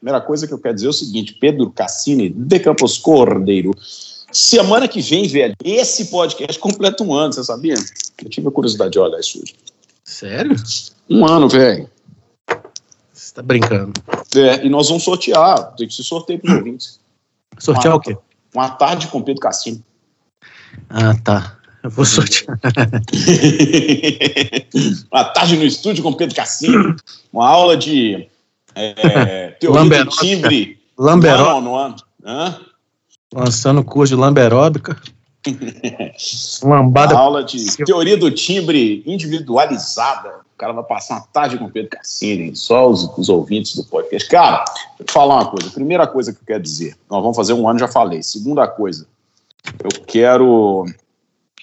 Primeira coisa que eu quero dizer é o seguinte: Pedro Cassini, de Campos Cordeiro. Semana que vem, velho, esse podcast completa um ano, você sabia? Eu tive a curiosidade de olhar isso hoje. Sério? Um ano, velho. Você tá brincando. É, e nós vamos sortear, tem que se sorteio para os ouvintes. Sortear o quê? Uma tarde com Pedro Cassini. Ah, tá. Eu vou sortear. uma tarde no estúdio com Pedro Cassini. Uma aula de é, teoria do timbre. Lamberóbica. Não. Hã? Lançando curso de lamberóbica. Lambada. aula de teoria do timbre individualizada. O cara vai passar uma tarde com o Pedro Cassini, só os, os ouvintes do podcast. Cara, deixa eu te falar uma coisa. Primeira coisa que eu quero dizer, nós vamos fazer um ano, já falei. Segunda coisa, eu quero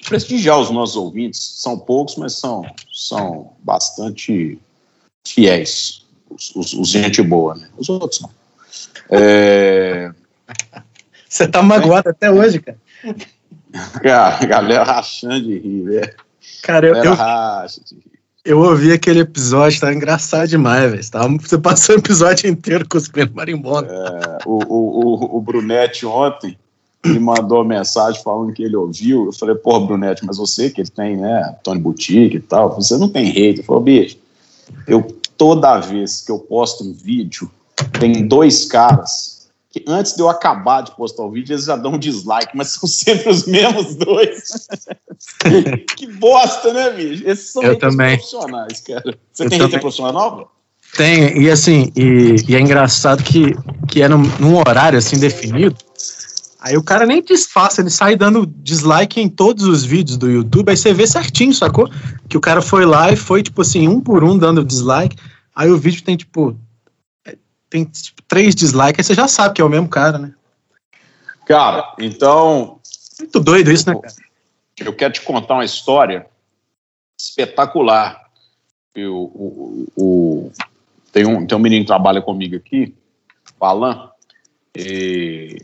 prestigiar os nossos ouvintes. São poucos, mas são, são bastante fiéis. Os, os, os gente boa, né? Os outros não. É, Você tá magoado até hoje, cara. cara, a galera rachando de rir, velho. Cara, A eu, eu, racha de rir. eu ouvi aquele episódio, tá engraçado demais, velho. Você passou o episódio inteiro cuspindo marimbondo. É, o, o, o, o Brunetti ontem me mandou uma mensagem falando que ele ouviu. Eu falei, porra, Brunetti, mas você que ele tem, né, Tony Boutique e tal, você não tem hate. Ele falou, bicho, eu toda vez que eu posto um vídeo, tem dois caras que antes de eu acabar de postar o vídeo, eles já dão um dislike, mas são sempre os mesmos dois. que bosta, né, bicho? Esses são Eu também. profissionais, cara. Você Eu tem também. hater profissional, velho? Tem, e assim, e, e é engraçado que, que é num, num horário assim definido. Aí o cara nem disfarça, ele sai dando dislike em todos os vídeos do YouTube, aí você vê certinho, sacou? Que o cara foi lá e foi, tipo assim, um por um dando dislike. Aí o vídeo tem, tipo, é, tem tipo, três dislikes, aí você já sabe que é o mesmo cara, né? Cara, então Muito doido isso, né, cara? eu quero te contar uma história espetacular. Eu, o, o- tem, um, tem um menino que trabalha comigo aqui, o Alan, e,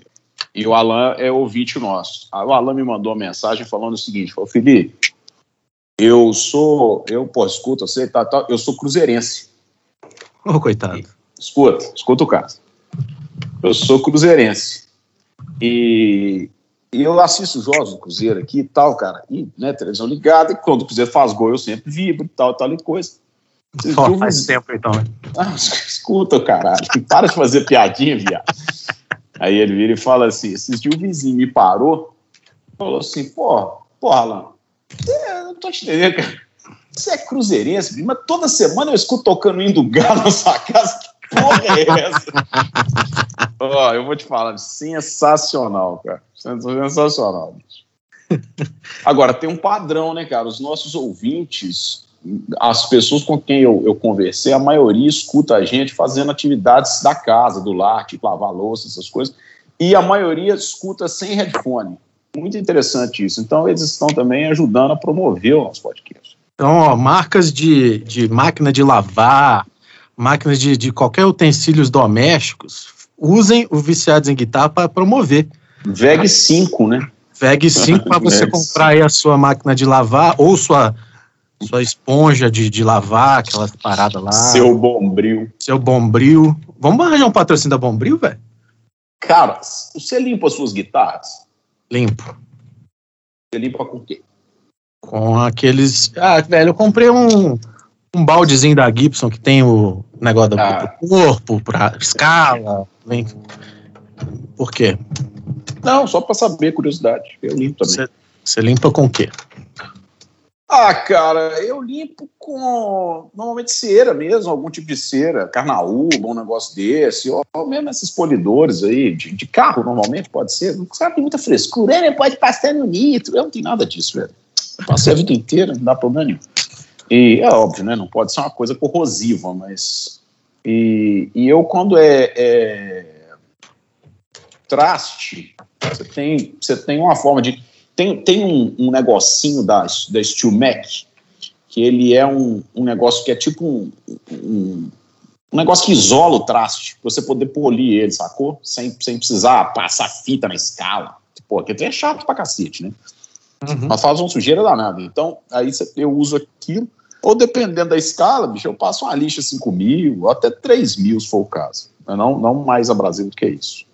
e o Alan é ouvinte nosso. Aí o Alan me mandou uma mensagem falando o seguinte: falou, Felipe, eu sou, eu, pô, escuta, você tá, tá, eu sou cruzeirense. Ô, coitado. Escuta, escuta o caso. Eu sou cruzeirense. E, e eu assisto os jogos do Cruzeiro aqui e tal, cara. E, né, televisão ligada. E quando o Cruzeiro faz gol, eu sempre vibro e tal, tal e coisa. Vocês Ó, viram- faz tempo então, né? Ah, escuta, caralho. Para de fazer piadinha, viado. Aí ele vira e fala assim: esses dias o vizinho me parou, falou assim: pô, pô, Alan, é, não tô te entendendo, cara. Você é cruzeirense, mas toda semana eu escuto tocando indo galo na sua casa. Que porra é essa? Ó, eu vou te falar, sensacional, cara. Sensacional. Agora, tem um padrão, né, cara? Os nossos ouvintes, as pessoas com quem eu, eu conversei, a maioria escuta a gente fazendo atividades da casa, do lar, tipo lavar louça, essas coisas. E a maioria escuta sem headphone. Muito interessante isso. Então, eles estão também ajudando a promover o nosso podcast. Então, ó, marcas de, de máquina de lavar, máquinas de, de qualquer utensílios domésticos, usem o Viciados em Guitarra para promover. VEG 5, né? VEG 5 para você VEG comprar aí a sua máquina de lavar ou sua, sua esponja de, de lavar, aquelas paradas lá, seu, Seu bombril. bombril. Vamos arranjar um patrocínio da Bombril, velho? Cara, você limpa as suas guitarras? Limpo. Você limpa com o quê? Com aqueles. Ah, velho, eu comprei um, um baldezinho da Gibson que tem o negócio do, Ah. do corpo, pra escala. Vem. Por quê? Não, só pra saber, curiosidade. Eu limpo também. Você limpa com o quê? Ah, cara, eu limpo com normalmente cera mesmo, algum tipo de cera, carnaúba, um negócio desse, ou, ou mesmo esses polidores aí, de, de carro normalmente pode ser. Não sabe muita frescura, né? Pode passar no nitro. Eu não tenho nada disso, velho. Eu passei a vida inteira, não dá problema nenhum. E é óbvio, né? Não pode ser uma coisa corrosiva, mas. E, e eu, quando é, é traste, você tem, você tem uma forma de. Tem, tem um, um negocinho da, da Steel Mac, que ele é um, um negócio que é tipo um, um, um negócio que isola o traste, pra você poder polir ele, sacou? Sem, sem precisar passar fita na escala. Pô, aqui é chato pra cacete, né? Uhum. Mas faz uma sujeira danada. Então, aí eu uso aquilo. Ou dependendo da escala, bicho, eu passo uma lixa 5 mil, até 3 mil, se for o caso. Não, não mais abrasivo do que isso.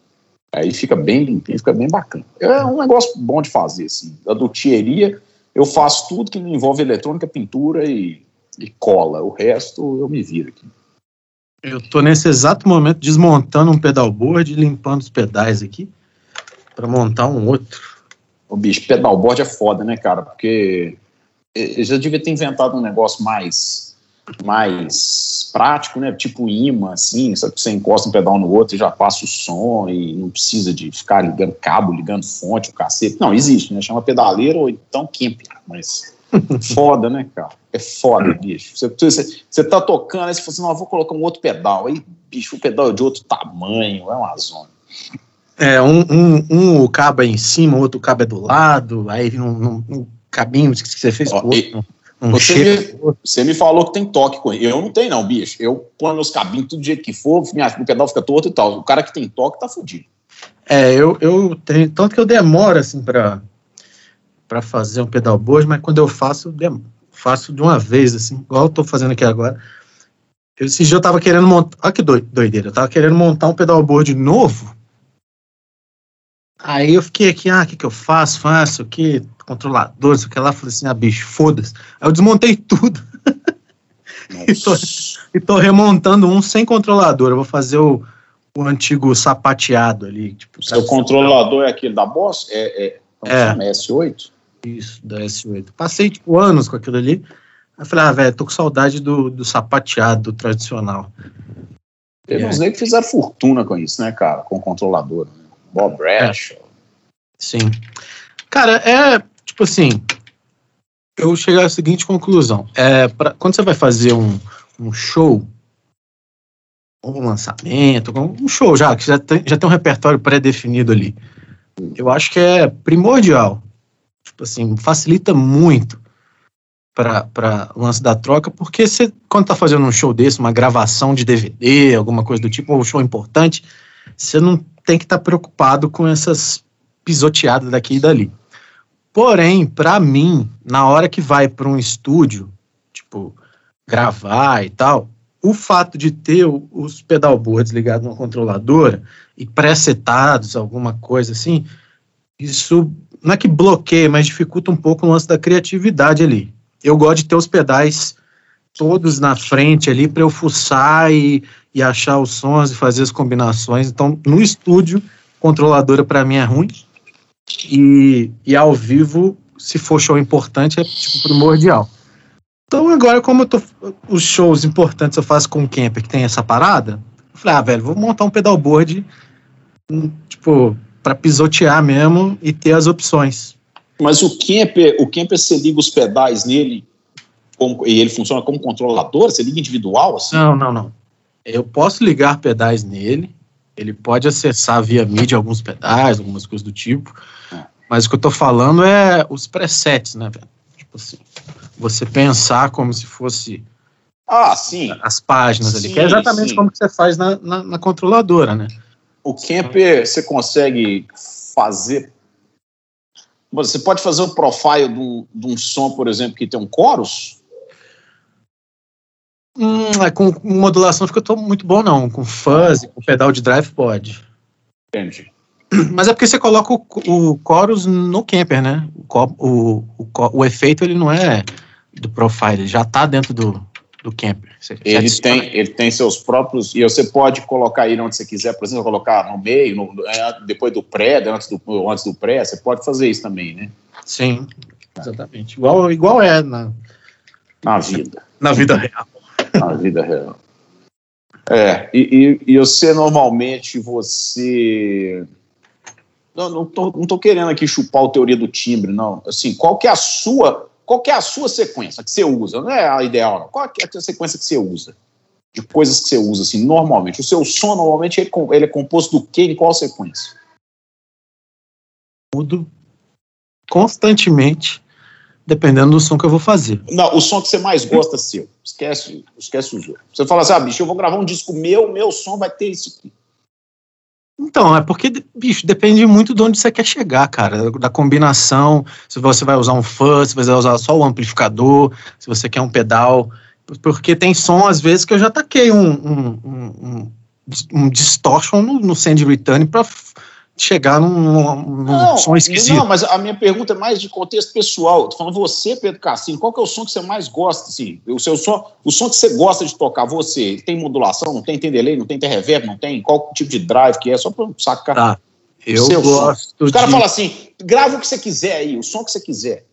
Aí fica bem limpinho, fica bem bacana. É um negócio bom de fazer, assim. A dutieria, eu faço tudo que envolve eletrônica, pintura e, e cola. O resto eu me viro aqui. Eu tô nesse exato momento desmontando um pedalboard e limpando os pedais aqui para montar um outro. O bicho, pedalboard é foda, né, cara? Porque eu já devia ter inventado um negócio mais mais prático, né? Tipo imã, assim, sabe? Você encosta um pedal no outro e já passa o som e não precisa de ficar ligando cabo, ligando fonte, o cacete. Não, existe, né? Chama pedaleiro ou então camper, mas foda, né, cara? É foda, bicho. Você, você, você tá tocando, aí você fala assim, não, vou colocar um outro pedal. Aí, bicho, o pedal é de outro tamanho, é uma zona. É, um, um, um o cabo é em cima, o outro cabo é do lado, aí um, um, um cabinho que você fez Ó, outro. Um você, me, você me falou que tem toque com ele. Eu não tenho, não, bicho. Eu ponho meus cabinhos tudo do jeito que for, minha, o pedal fica torto e tal. O cara que tem toque tá fudido. É, eu, eu tenho. Tanto que eu demoro, assim, pra, pra fazer um pedal bojo, mas quando eu faço, eu faço de uma vez, assim, igual eu tô fazendo aqui agora. Eu, esse dia eu tava querendo montar. Olha que doideira. Eu tava querendo montar um pedalboard novo. Aí eu fiquei aqui, ah, o que, que eu faço? Faço o que? Controlador, isso que lá. Falei assim, ah, bicho, foda-se. Aí eu desmontei tudo. e, tô, e, tô, remontando um sem controlador. Eu vou fazer o, o antigo sapateado ali. Tipo, Seu controlador é aquele da Boss? É, é, é. S8? Isso, da S8. Passei, tipo, anos com aquilo ali. Aí falei, ah, velho, tô com saudade do, do sapateado tradicional. Teve uns é. que fizeram fortuna com isso, né, cara? Com o controlador. Né? Bob Bradshaw. É. Sim. Cara, é tipo assim. Eu cheguei à seguinte conclusão. É, pra, quando você vai fazer um, um show, um lançamento, um show já, que já tem, já tem um repertório pré-definido ali, eu acho que é primordial. Tipo assim, facilita muito para o lance da troca, porque você, quando tá fazendo um show desse, uma gravação de DVD, alguma coisa do tipo, ou um show importante, você não tem que estar tá preocupado com essas pisoteadas daqui e dali. Porém, para mim, na hora que vai para um estúdio, tipo, gravar e tal, o fato de ter os pedalboards ligados numa controladora e pré-setados, alguma coisa assim, isso não é que bloqueia, mas dificulta um pouco o lance da criatividade ali. Eu gosto de ter os pedais todos na frente ali para eu fuçar e, e achar os sons e fazer as combinações. Então, no estúdio, controladora para mim é ruim. E, e ao vivo, se for show importante, é tipo primordial. Então, agora, como eu tô, os shows importantes eu faço com o Camper, que tem essa parada, eu falei, ah, velho, vou montar um pedalboard, um, tipo, para pisotear mesmo e ter as opções. Mas o Camper, o Camper, você liga os pedais nele como, e ele funciona como controlador? Você liga individual? Assim? Não, não, não. Eu posso ligar pedais nele, ele pode acessar via mídia alguns pedais, algumas coisas do tipo, é. mas o que eu tô falando é os presets, né, velho? Tipo assim, você pensar como se fosse ah, sim. as páginas sim, ali, que é exatamente sim. como você faz na, na, na controladora, né? O Camper você consegue fazer você pode fazer o profile um, de um som, por exemplo, que tem um chorus? Hum, é, com modulação fica muito bom, não. Com fuzz, com pedal de drive pode. Entendi. Mas é porque você coloca o, o chorus no camper, né? O, o, o, efeito ele não é do profile, ele já está dentro do, do camper. Você, ele, tem, ele tem seus próprios. E você pode colocar ele onde você quiser, por exemplo, colocar no meio, no, é, depois do pré, antes do, antes do pré, você pode fazer isso também, né? Sim, exatamente. Igual, igual é na, na vida. Na vida real na vida real. É, e, e, e você normalmente, você. Não, não, tô, não tô querendo aqui chupar a teoria do timbre, não. Assim, qual que é a sua. Qual que é a sua sequência que você usa? Não é a ideal, não. Qual é a sequência que você usa? De coisas que você usa, assim, normalmente. O seu som, normalmente, ele, ele é composto do quê? Em qual sequência? Mudo constantemente dependendo do som que eu vou fazer. Não, o som que você mais gosta é seu. Esquece, esquece os outros. Você fala assim, ah, bicho, eu vou gravar um disco meu, meu som vai ter isso aqui. Então, é porque, bicho, depende muito de onde você quer chegar, cara. Da combinação, se você vai usar um fuzz, se você vai usar só o amplificador, se você quer um pedal. Porque tem som, às vezes, que eu já taquei um, um, um, um distortion no, no Sand Return para chegar num, num não, som esquisito. Não, mas a minha pergunta é mais de contexto pessoal. Tô falando você, Pedro Cassino, qual que é o som que você mais gosta? Assim, o, seu som, o som que você gosta de tocar, você, tem modulação, não tem, tem delay, não tem, tem reverb, não tem? Qual tipo de drive que é? Só para sacar. Tá. Eu seu gosto Os caras falam assim, grava o que você quiser aí, o som que você quiser.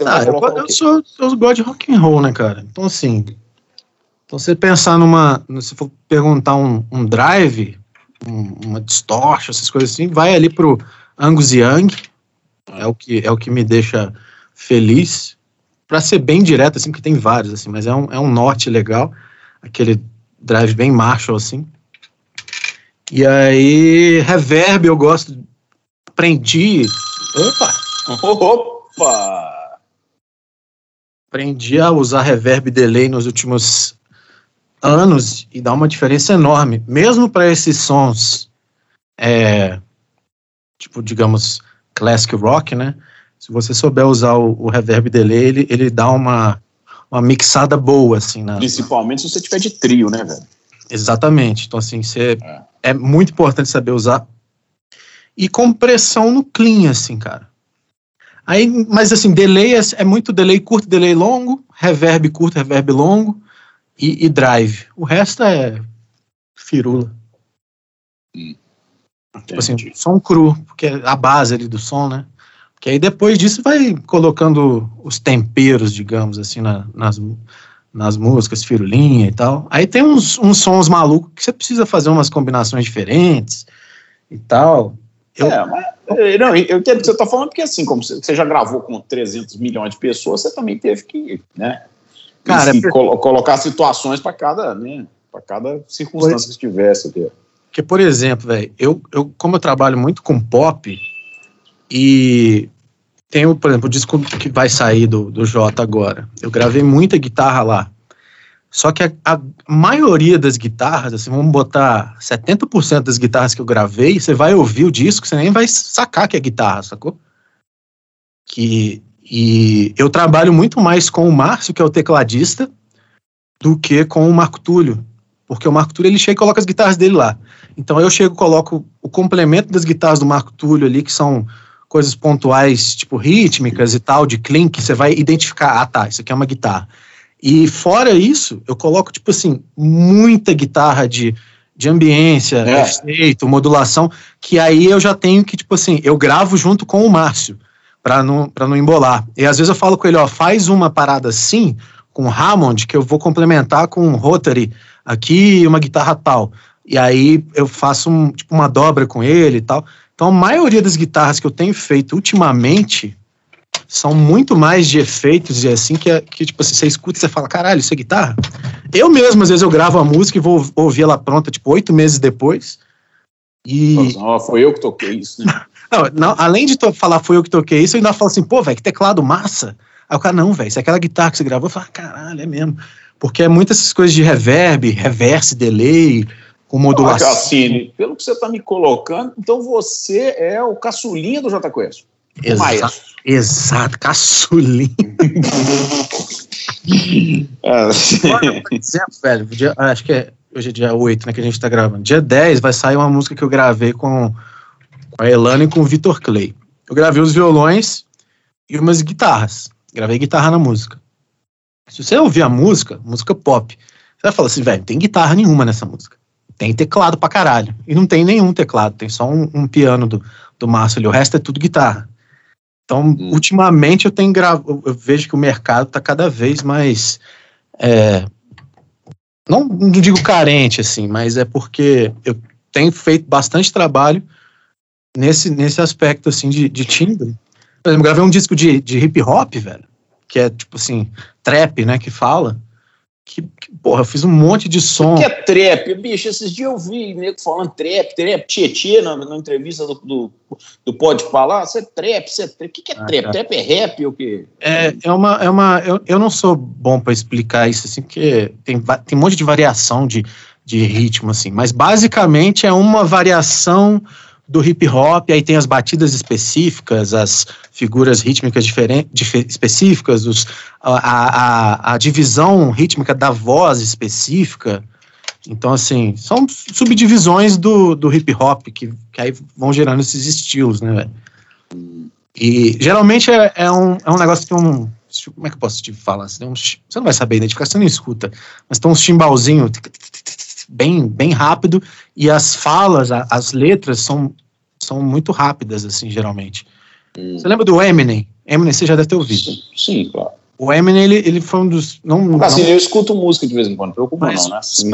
Você ah, eu, eu sou, eu gosto de rock and roll, né, cara? Então, assim, então você pensar numa, se for perguntar um, um drive, um, uma distortion, essas coisas assim, vai ali pro Angus Young, é o que, é o que me deixa feliz, para ser bem direto, assim, porque tem vários, assim, mas é um, é um norte legal, aquele drive bem Marshall, assim. E aí, reverb eu gosto, aprendi, opa, opa, aprendi a usar reverb delay nos últimos anos e dá uma diferença enorme, mesmo para esses sons, é, tipo, digamos, classic rock, né? Se você souber usar o, o reverb delay, ele, ele dá uma, uma mixada boa, assim. Na, Principalmente se você tiver de trio, né, velho? Exatamente. Então, assim, você, é. é muito importante saber usar. E compressão no clean, assim, cara. Aí, mas assim, delay é, é muito delay curto, delay longo, reverb curto, reverb longo e, e drive. O resto é firula. Hum. Tipo assim, som cru, porque é a base ali do som, né? Porque aí depois disso vai colocando os temperos, digamos assim, na, nas, nas músicas, firulinha e tal. Aí tem uns, uns sons malucos que você precisa fazer umas combinações diferentes e tal. Eu, é, mas, eh, não, eu entendo o que você está falando, porque assim, como você já gravou com 300 milhões de pessoas, você também teve que, né? Cara, é colo colocar situações para cada, né, para cada circunstância que tivesse aqui. Porque, por exemplo, velho, eu, eu, como eu trabalho muito com pop e tenho, por exemplo, o disco que vai sair do, do Jota agora, eu gravei muita guitarra lá. Só que a, a maioria das guitarras, assim, vamos botar 70% das guitarras que eu gravei, você vai ouvir o disco, você nem vai sacar que é guitarra, sacou? Que e eu trabalho muito mais com o Márcio, que é o tecladista, do que com o Marco Túlio. Porque o Marco Túlio ele chega e coloca as guitarras dele lá. Então eu chego e coloco o complemento das guitarras do Marco Túlio ali, que são coisas pontuais, tipo rítmicas e tal, de que você vai identificar, ah tá, isso aqui é uma guitarra. E fora isso, eu coloco, tipo assim, muita guitarra de, de ambiência, é. efeito, modulação, que aí eu já tenho que, tipo assim, eu gravo junto com o Márcio para não, pra não embolar. E às vezes eu falo com ele, ó, faz uma parada assim, com Hammond, que eu vou complementar com um Rotary aqui e uma guitarra tal. E aí eu faço um, tipo, uma dobra com ele e tal. Então a maioria das guitarras que eu tenho feito ultimamente são muito mais de efeitos e assim que, que tipo assim, você escuta e você fala, caralho, isso é guitarra? Eu mesmo, às vezes, eu gravo a música e vou ouvir ela pronta, tipo, oito meses depois. E. Nossa, foi eu que toquei isso, né? Não, não, além de falar foi eu que toquei isso, eu ainda falo assim, pô, velho, que teclado massa. Aí o cara, não, velho, isso é aquela guitarra que você gravou. Eu falo, caralho, é mesmo. Porque é muitas essas coisas de reverb, reverse, delay, com modulação. Ah, Cassini, pelo que você está me colocando, então você é o caçulinha do J Quest. Exato, exato, caçulinha. é. por exemplo, velho, dia, acho que é, hoje é dia 8, né, que a gente está gravando. Dia 10 vai sair uma música que eu gravei com com a Elane e com o Vitor Clay. Eu gravei os violões e umas guitarras. Gravei guitarra na música. Se você ouvir a música, música pop, você vai falar assim, velho, tem guitarra nenhuma nessa música. Tem teclado pra caralho. E não tem nenhum teclado, tem só um, um piano do, do Márcio ali. O resto é tudo guitarra. Então, hum. ultimamente eu tenho gravado, eu vejo que o mercado está cada vez mais. É, não, não digo carente, assim, mas é porque eu tenho feito bastante trabalho nesse, nesse aspecto, assim, de, de timbre. Por exemplo, gravei um disco de, de hip hop, velho, que é, tipo assim, trap, né, que fala. Que, que, porra, eu fiz um monte de som. O que é trap? Bicho, esses dias eu vi nego falando trap, trap, tietê na, na entrevista do, do, do Pode Falar. Você é trap, você é trap. O que, que é ah, trap? Tá. Trap é rap ou o quê? É, é uma. É uma eu, eu não sou bom para explicar isso, assim, porque tem, tem um monte de variação de, de ritmo, assim. Mas basicamente é uma variação do hip hop, aí tem as batidas específicas, as figuras rítmicas diferentes, específicas, os, a, a, a, divisão rítmica da voz específica. Então, assim, são subdivisões do, do hip hop que, que aí vão gerando esses estilos, né? E geralmente é, é, um, é um negócio que tem um. Como é que eu posso te falar? Você, um, você não vai saber identificar, você não escuta. Mas tem um chimbalzinho bem, bem rápido e as falas, as letras são, são muito rápidas, assim, geralmente. Hum. Você lembra do Eminem? Eminem você já deve ter ouvido. Sim, sim claro. O Eminem, ele, ele foi um dos. Não, assim, não, eu escuto música de vez em quando, não preocupa não, né? Os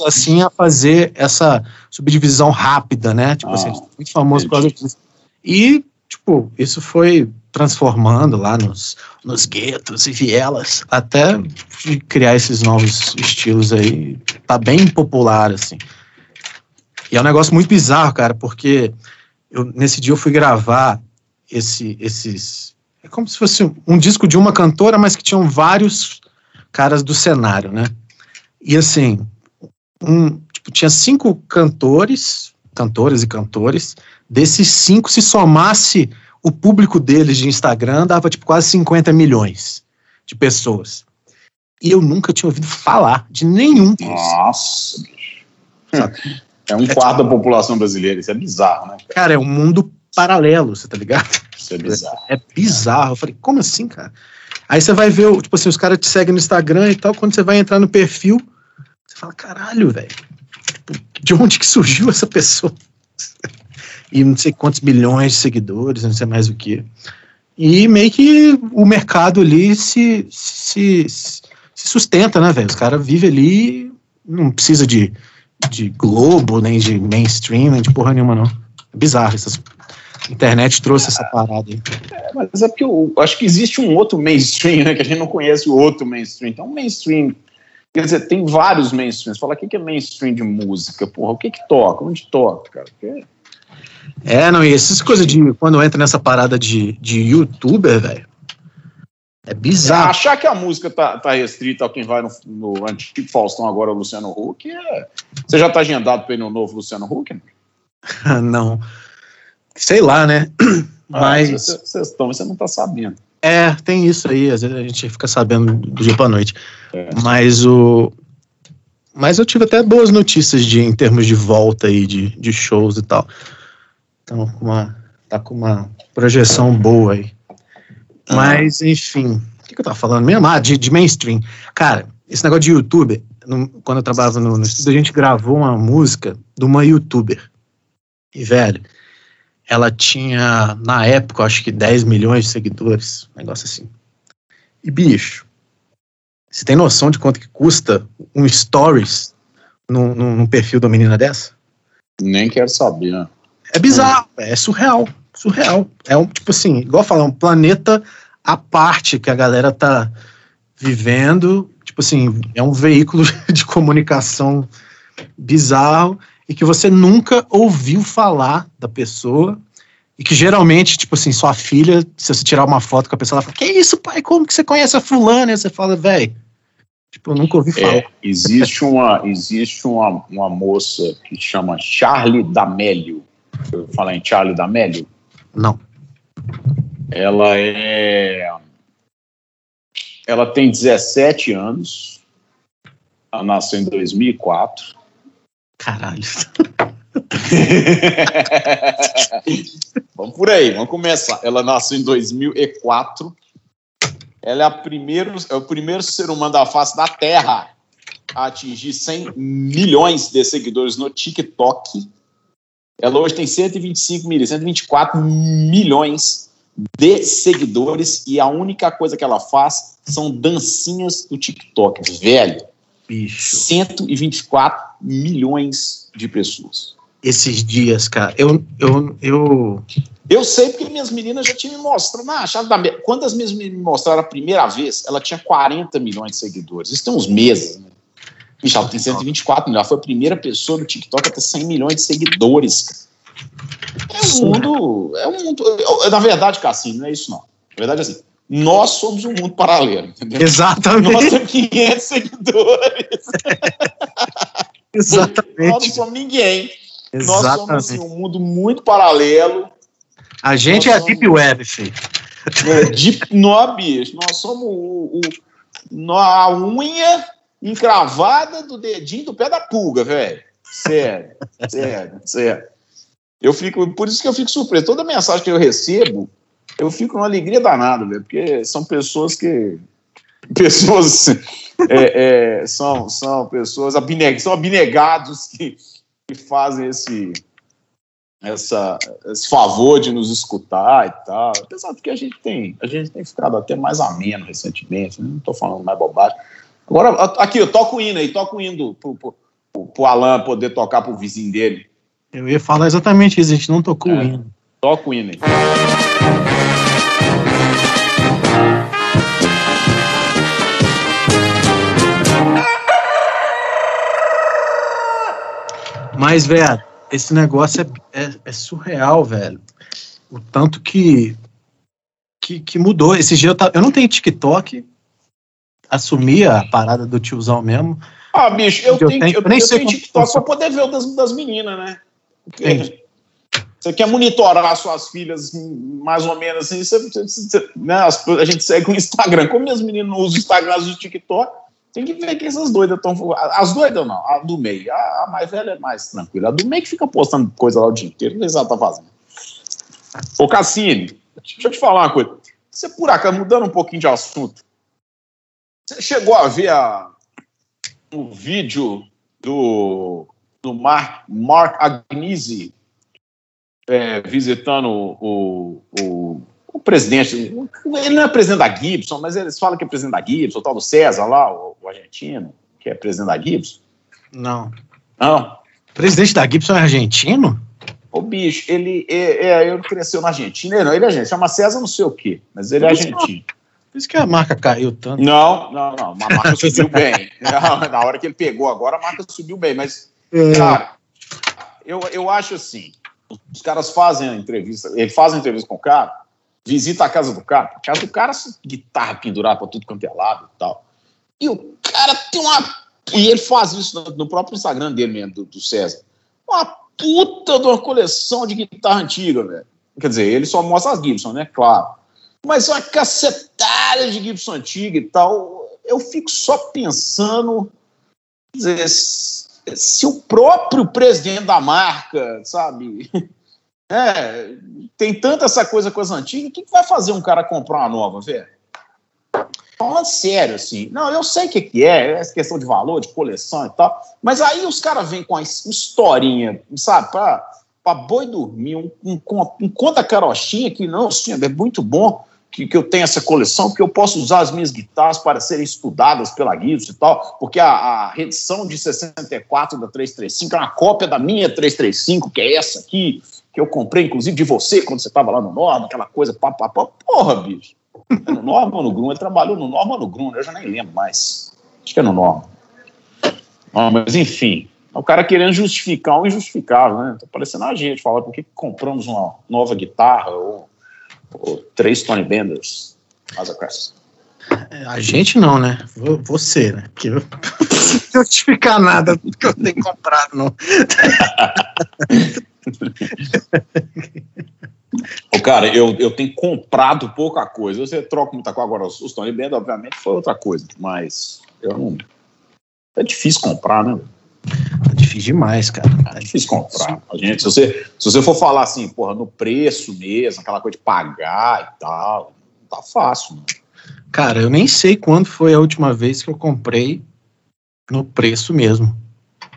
assim, a fazer essa subdivisão rápida, né? Tipo assim, ah, assim, muito famoso por causa disso. E, tipo, isso foi transformando lá nos, nos guetos e vielas, até criar esses novos estilos aí. Tá bem popular, assim. E é um negócio muito bizarro, cara, porque eu, nesse dia eu fui gravar esse, esses é como se fosse um disco de uma cantora, mas que tinham vários caras do cenário, né? E assim, um, tipo, tinha cinco cantores, cantoras e cantores. Desses cinco, se somasse o público deles de Instagram, dava tipo quase 50 milhões de pessoas. E eu nunca tinha ouvido falar de nenhum deles. Nossa, bicho. É um quarto da população brasileira, isso é bizarro, né? Cara, é um mundo paralelo, você tá ligado? Isso é bizarro. É, é bizarro. Eu falei, como assim, cara? Aí você vai ver, tipo assim, os caras te seguem no Instagram e tal, quando você vai entrar no perfil, você fala, caralho, velho, de onde que surgiu essa pessoa? e não sei quantos milhões de seguidores, não sei mais o que. E meio que o mercado ali se, se, se sustenta, né, velho? Os caras vivem ali, não precisa de, de Globo, nem de mainstream, nem de porra nenhuma, não. É bizarro essas a internet trouxe essa parada aí. É, mas é porque eu acho que existe um outro mainstream, né? Que a gente não conhece o outro mainstream. Então, mainstream. Quer dizer, tem vários mainstreams. Fala, o que é mainstream de música? Porra, o que que toca? Onde toca, cara? Porque... É, não, e essas coisas de. Quando entra nessa parada de, de youtuber, velho. É bizarro. É, achar que a música tá, tá restrita a quem vai no, no antigo Faustão agora, o Luciano Huck, é... Você já tá agendado para ir no novo Luciano Huck? não sei lá, né? Ah, Mas. Vocês estão, você não está sabendo. É, tem isso aí, às vezes a gente fica sabendo do dia para noite. É. Mas o. Mas eu tive até boas notícias de, em termos de volta aí, de, de shows e tal. Então, uma, tá com uma projeção boa aí. Ah. Mas, enfim, o que, que eu tava falando mesmo? Ah, de, de mainstream. Cara, esse negócio de youtuber, no, quando eu trabalhava no, no estúdio, a gente gravou uma música de uma youtuber. E, velho, ela tinha, na época, acho que 10 milhões de seguidores, um negócio assim. E, bicho, você tem noção de quanto que custa um stories num, num perfil da menina dessa? Nem quero saber, né? É bizarro, é surreal, surreal. É um, tipo assim, igual falar, um planeta à parte que a galera tá vivendo, tipo assim, é um veículo de comunicação bizarro e que você nunca ouviu falar da pessoa e que geralmente, tipo assim, sua filha, se você tirar uma foto com a pessoa, ela fala, que isso, pai, como que você conhece a fulana? E você fala, velho, tipo, eu nunca ouvi falar. É, existe uma, existe uma, uma moça que chama Charlie D'Amelio. Eu falar em Charlie D'Amelio? Não. Ela é... Ela tem 17 anos, ela nasceu em 2004, Caralho. vamos por aí, vamos começar. Ela nasceu em 2004. Ela é, a primeiro, é o primeiro ser humano da face da Terra a atingir 100 milhões de seguidores no TikTok. Ela hoje tem 125 milhões, 124 milhões de seguidores e a única coisa que ela faz são dancinhas do TikTok. Velho, Bicho. 124 milhões de pessoas. Esses dias, cara, eu. Eu, eu... eu sei porque minhas meninas já tinham me mostrado. Na chave da. Quando as minhas meninas me mostraram a primeira vez, ela tinha 40 milhões de seguidores. Isso tem uns meses, né? Bicho, ela tem 124 milhões. Foi a primeira pessoa no TikTok a ter 100 milhões de seguidores. É um mundo. É um mundo. Na verdade, Cassino, não é isso não. Na verdade, é assim nós somos um mundo paralelo, entendeu? Exatamente. Nós temos 500 seguidores. Exatamente. Nós não somos ninguém. Exatamente. Nós somos assim, um mundo muito paralelo. A gente nós é a somos- Deep Web, filho. É, de, nó, bicho, nós somos o, o- a unha encravada do dedinho do pé da pulga, velho. Sério, sério, sério. Eu fico, por isso que eu fico surpreso. Toda mensagem que eu recebo, eu fico numa alegria danada, velho, porque são pessoas que. Pessoas. é, é, são, são pessoas abneg, são abnegados que, que fazem esse, essa, esse favor de nos escutar e tal. Apesar de que a gente tem, a gente tem ficado até mais ameno recentemente, né? não estou falando mais bobagem. Agora, aqui, eu toco o hino aí, toco o hino pro, pro, pro, pro Alan poder tocar pro vizinho dele. Eu ia falar exatamente isso, a gente não tocou É. o hino. Toca o hino aí. Mas, velho, esse negócio é, é, é surreal, velho. O tanto que, que, que mudou. Esse dia eu, tava, eu não tenho TikTok, assumi a parada do tiozão mesmo. Ah, bicho, eu, Eu tenho, tenho- eu, nem eu sei tenho TikTok pra poder ver o das, das meninas, né? Entendi. Você quer monitorar suas filhas mais ou menos assim, você, você- né, a gente segue o Instagram. Como as meninas não usam o Instagram, usam o TikTok, tem que ver que essas doidas estão. As doidas não, a do meio. A, a mais velha é mais tranquila. A do meio que fica postando coisa lá o dia inteiro, não sei se ela tá fazendo. Ô, Cassini, deixa eu te falar uma coisa. Você, por acaso, mudando um pouquinho de assunto, você chegou a ver a, o vídeo do, do Mark, Mark Agnesi é, visitando o, o, o presidente. Ele não é presidente da Gibson, mas eles falam que é presidente da Gibson, o tal do César lá, o, o argentino, que é presidente da Gibson. Não. Não. O presidente da Gibson é argentino? O bicho, ele é, é, ele cresceu na Argentina. Ele, não, ele é argentino, chama César não sei o quê, mas ele é argentino. Por isso que a marca caiu tanto. Não, não, não. A marca subiu bem. Na hora que ele pegou agora, a marca subiu bem. Mas, É. cara, eu, eu acho assim: os caras fazem a entrevista, eles fazem a entrevista com o cara, visita a casa do cara, a casa do cara, assim, guitarra pendurada pra tudo quanto é lado e tal. E o cara tem uma. E ele faz isso no, no próprio Instagram dele mesmo, do, do César. Uma puta de uma coleção de guitarra antiga, velho. Quer dizer, ele só mostra as Gibson, né? Claro. Mas uma cacetada de Gibson antiga e tal. Eu fico só pensando dizer, se o próprio presidente da marca, sabe, é, tem tanta essa coisa com as antigas, o que, que vai fazer um cara comprar uma nova, velho? Falando sério, assim. Não, eu sei o que, que é, é questão de valor, de coleção e tal, mas aí os caras vêm com a his- historinha, sabe, pra, pra boi dormir, um, um, um conta carochinha que, não, sim, é muito bom que, que eu tenho essa coleção, porque eu posso usar as minhas guitarras para serem estudadas pela Gibson e tal, porque a, a reedição de 64 da 335 é uma cópia da minha 335, que é essa aqui, que eu comprei, inclusive, de você, quando você estava lá no Norma, aquela coisa, pá, pá, pá. Porra, bicho. É no Norma ou no Grum? Ele trabalhou no Norma ou no Grum, eu já nem lembro mais. Acho que é no Norma. Ah, mas, enfim, o cara querendo justificar o injustificável, né? Tá parecendo a gente falar por que compramos uma nova guitarra ou, ou três Tony Benders. Mas, Crash. É, A gente não, né? Vo- Você, né? Porque eu não preciso justificar nada do que eu tenho comprado, não. Ô, cara, eu, eu tenho comprado pouca coisa. Você troca muita coisa. Agora, os Tony Bender, obviamente, foi outra coisa. Mas eu não. É difícil comprar, né? Tá difícil demais, cara. É difícil comprar. Gente, se, você, se você for falar assim, porra, no preço mesmo, aquela coisa de pagar e tal, não tá fácil. Né? Cara, eu nem sei quando foi a última vez que eu comprei no preço mesmo.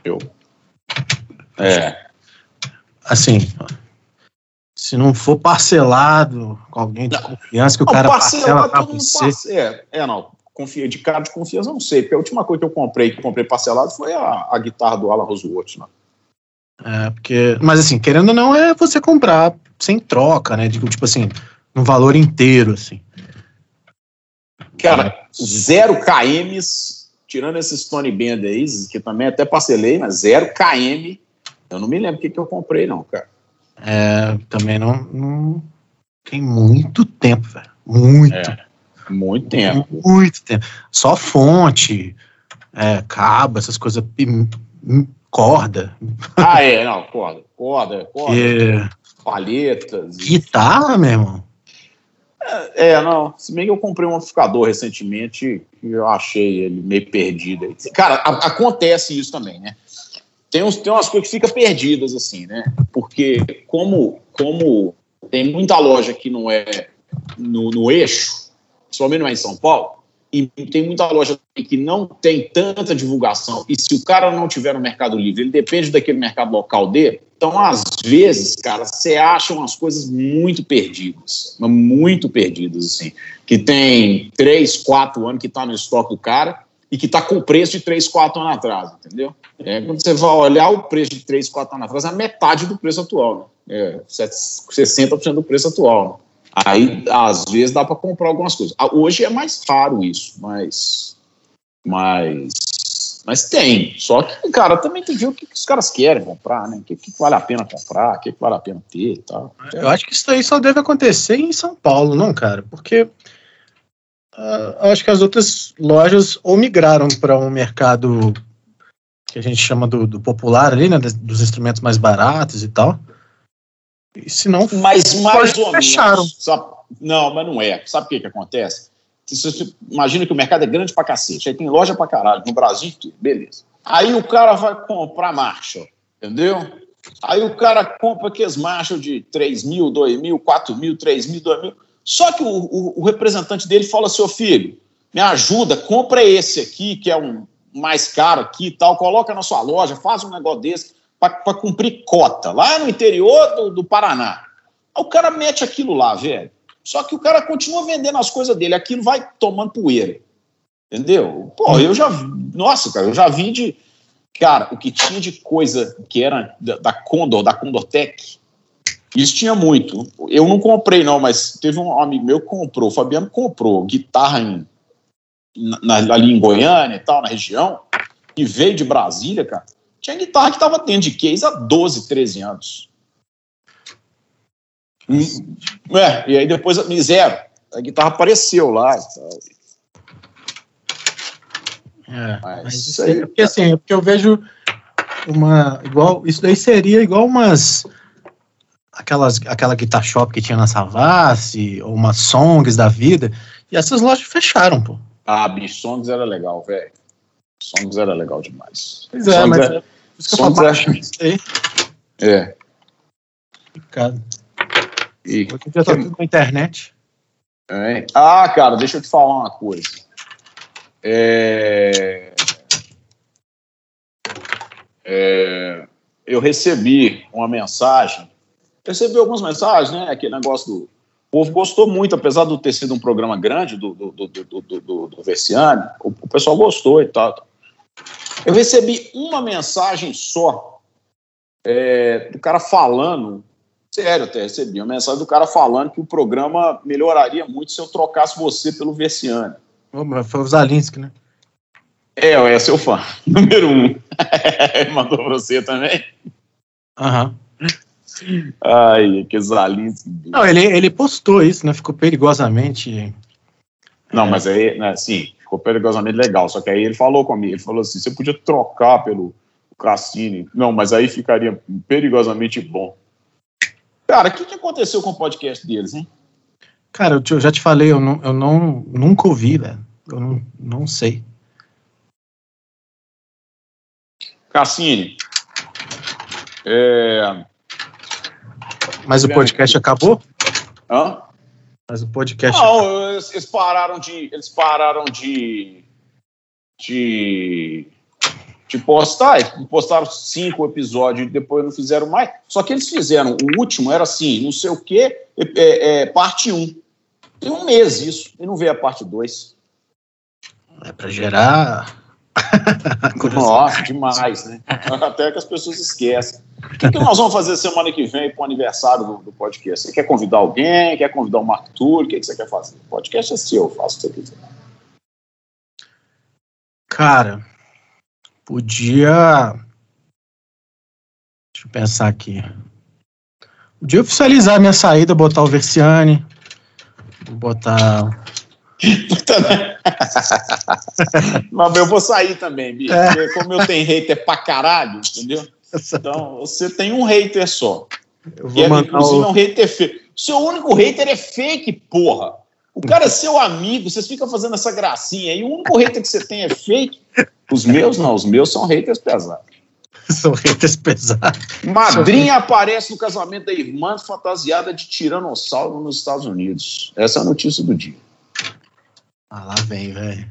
Eu. É. Assim, se não for parcelado com alguém de confiança que o Não, cara parcela, pra todo você. parce- É, é, não. Confia, de cara de confiança, não sei. Porque a última coisa que eu comprei, que comprei parcelado, foi a, a guitarra do Alan Rosewood. Né? É, porque, mas assim, querendo ou não, é você comprar sem troca, né? Digo, tipo assim, no valor inteiro, assim. Cara, zero KMs, tirando esses Tony Bender aí, que também até parcelei, mas zero KM. Eu não me lembro o que, que eu comprei, não, cara. É, também não, não tem muito tempo, velho. Muito, É, muito tempo. muito tempo. Só fonte, é, cabo, essas coisas corda. Ah, é, não, corda, corda, corda. Que... Palhetas. Guitarra, meu irmão. É, é, não. Se bem que eu comprei um amplificador recentemente e eu achei ele meio perdido. Cara, a, acontece isso também, né? Tem, uns, tem umas coisas que ficam perdidas, assim, né? Porque como, como tem muita loja que não é no, no eixo, principalmente é em São Paulo, e tem muita loja que não tem tanta divulgação, e se o cara não tiver no Mercado Livre, ele depende daquele mercado local dele, então, às vezes, cara, você acha umas coisas muito perdidas, muito perdidas, assim, que tem três, quatro anos que está no estoque do cara e que está com preço de três, quatro anos atrás, entendeu? É, quando você vai olhar o preço de três, quatro anos atrás, é metade do preço atual, né? É, 60% do preço atual. Né? Aí, às vezes, dá para comprar algumas coisas. Ah, hoje é mais raro isso, mas, mas, mas tem. Só que, cara, também tem que ver o que, que os caras querem comprar, né? O que, que vale a pena comprar, o que, que vale a pena ter e tal. Eu acho que isso aí só deve acontecer em São Paulo, não, cara? Porque uh, acho que as outras lojas ou migraram para um mercado que a gente chama do, do popular ali, né? Dos instrumentos mais baratos e tal. E se não, mas mais ou fecharam. menos. Sabe? Não, mas não é. Sabe o que, que acontece? Você imagina que o mercado é grande pra cacete, aí tem loja pra caralho, no Brasil beleza. Aí o cara vai comprar Marshall, entendeu? Aí o cara compra aqueles Marshall de 3 mil, 2 mil, 4 mil, 3 mil, 2 mil. Só que o, o, o representante dele fala, seu filho, me ajuda, compra esse aqui, que é um mais caro aqui e tal, coloca na sua loja, faz um negócio desse para cumprir cota, lá no interior do, do Paraná. o cara mete aquilo lá, velho. Só que o cara continua vendendo as coisas dele, aquilo vai tomando poeira. Entendeu? Pô, eu já. Nossa, cara, eu já vi de. Cara, o que tinha de coisa que era da, da Condor, da Condortec, isso tinha muito. Eu não comprei, não, mas teve um amigo meu que comprou. O Fabiano comprou guitarra em, na, ali em Goiânia e tal, na região, e veio de Brasília, cara. Tinha guitarra que estava dentro de case há 12, 13 anos. É, e aí depois, zero. A guitarra apareceu lá. É, mas, mas isso aí, é porque assim, é porque eu vejo uma igual isso daí seria igual umas aquelas aquela guitar shop que tinha na Savassi ou umas songs da vida e essas lojas fecharam, pô. Ah, bicho, songs era legal, velho. Songs era legal demais. Pois é, Songs mas era, Songs era... É. Complicado. E Hoje já tá tudo na internet. É. Ah, cara, deixa eu te falar uma coisa. É... É... Eu recebi uma mensagem. Recebi algumas mensagens, né? Aquele negócio do. O povo gostou muito, apesar de ter sido um programa grande do, do, do, do, do, do, o pessoal gostou e tal. Eu recebi uma mensagem só é, do cara falando Sério, até recebi uma mensagem do cara falando que o programa melhoraria muito se eu trocasse você pelo Versiani. foi o Zalinski, né? É, eu é seu fã, número um. Mandou pra você também? Aham. Uhum. Ai, que Zalinski. Não, ele, ele postou isso, né? Ficou perigosamente. Não, mas aí, né, sim, ficou perigosamente legal. Só que aí ele falou comigo, ele falou assim: você podia trocar pelo Cassini. Não, mas aí ficaria perigosamente bom. Cara, o que, que aconteceu com o podcast deles, hein? Cara, eu, já te falei, eu, não, eu não, nunca ouvi, velho. Eu não, não sei. Cassini. É... Mas o podcast acabou? Hã? Mas o podcast. Não, eles, eles pararam de. Eles pararam de. De de postar, postaram cinco episódios e depois não fizeram mais. Só que eles fizeram, o último era assim, não sei o quê, é, é, parte 1. Um. Tem um mês isso, e não veio a parte 2. É para gerar. Nossa, demais, né? Até que as pessoas esquecem. O que, que nós vamos fazer semana que vem para o aniversário do, do, podcast? Você quer convidar alguém? Quer convidar o Marco Túlio? O que, que você quer fazer? O podcast é seu, faça o que você quiser. Cara, podia. Deixa eu pensar aqui. Podia oficializar a minha saída, botar o Versiani, botar. Mas eu vou sair também, bicho. É. Como eu tenho hater pra caralho, entendeu? Então, você tem um hater só. Eu vou que é, inclusive, o... é um hater fake. Seu único hater é fake, porra. O cara é seu amigo, vocês ficam fazendo essa gracinha e o único hater que você tem é fake. Os meus não, os meus são haters pesados. São haters pesados. Madrinha aparece no casamento da irmã fantasiada de tiranossauro nos Estados Unidos. Essa é a notícia do dia. Ah, lá vem, velho.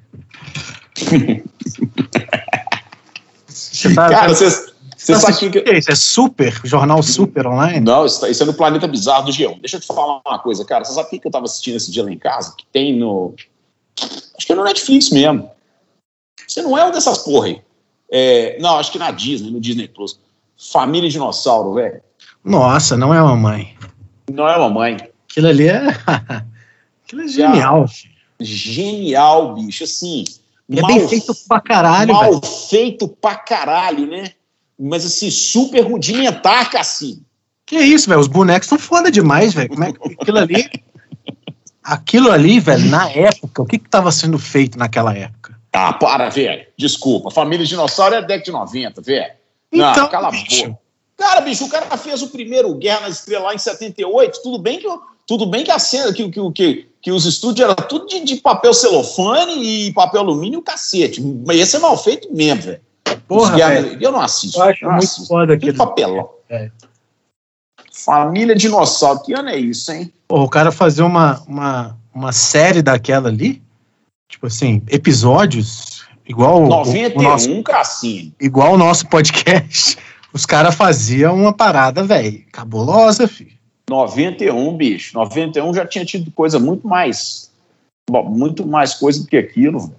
cara, vocês. Você sabe que... que é isso? É super? Jornal Super Online? Não, isso, tá, isso é no Planeta Bizarro do G1. Deixa eu te falar uma coisa, cara. Você sabe o que eu tava assistindo esse dia lá em casa? Que tem no. Acho que é no Netflix mesmo. Você não é um dessas porra aí. É, não, acho que na Disney, no Disney Plus. Família Dinossauro, velho. Nossa, não é mamãe. Não é mamãe. Aquilo ali é. Aquilo é genial. Genial, bicho. Assim. É mal, bem feito pra caralho. Mal velho. feito pra caralho, né? Mas assim, super rudimentar, Cassim. Que isso, velho? Os bonecos são foda demais, velho. Como é que aquilo ali. aquilo ali, velho, na época, o que que tava sendo feito naquela época? Ah, para, velho. Desculpa. Família Dinossauro é década de 90, velho. Não, então, cala a boca. Cara, bicho, o cara fez o primeiro Guerra nas Estrelas lá em 78. Tudo bem que, tudo bem que a cena, que, que, que, que os estúdios eram tudo de, de, papel celofane e papel alumínio cacete. Mas esse é mal feito mesmo, velho. Porra, eu não assisto. Eu acho não muito assisto. foda aquele... papelão. É. Família Dinossauro, que ano é isso, hein? Porra, o cara fazer uma, uma, uma série daquela ali, tipo assim, episódios, igual 91, o nosso, Cassino. Igual o nosso podcast, os caras faziam uma parada, velho, cabulosa, filho. 91, bicho. 91 já tinha tido coisa muito mais. Bom, muito mais coisa do que aquilo.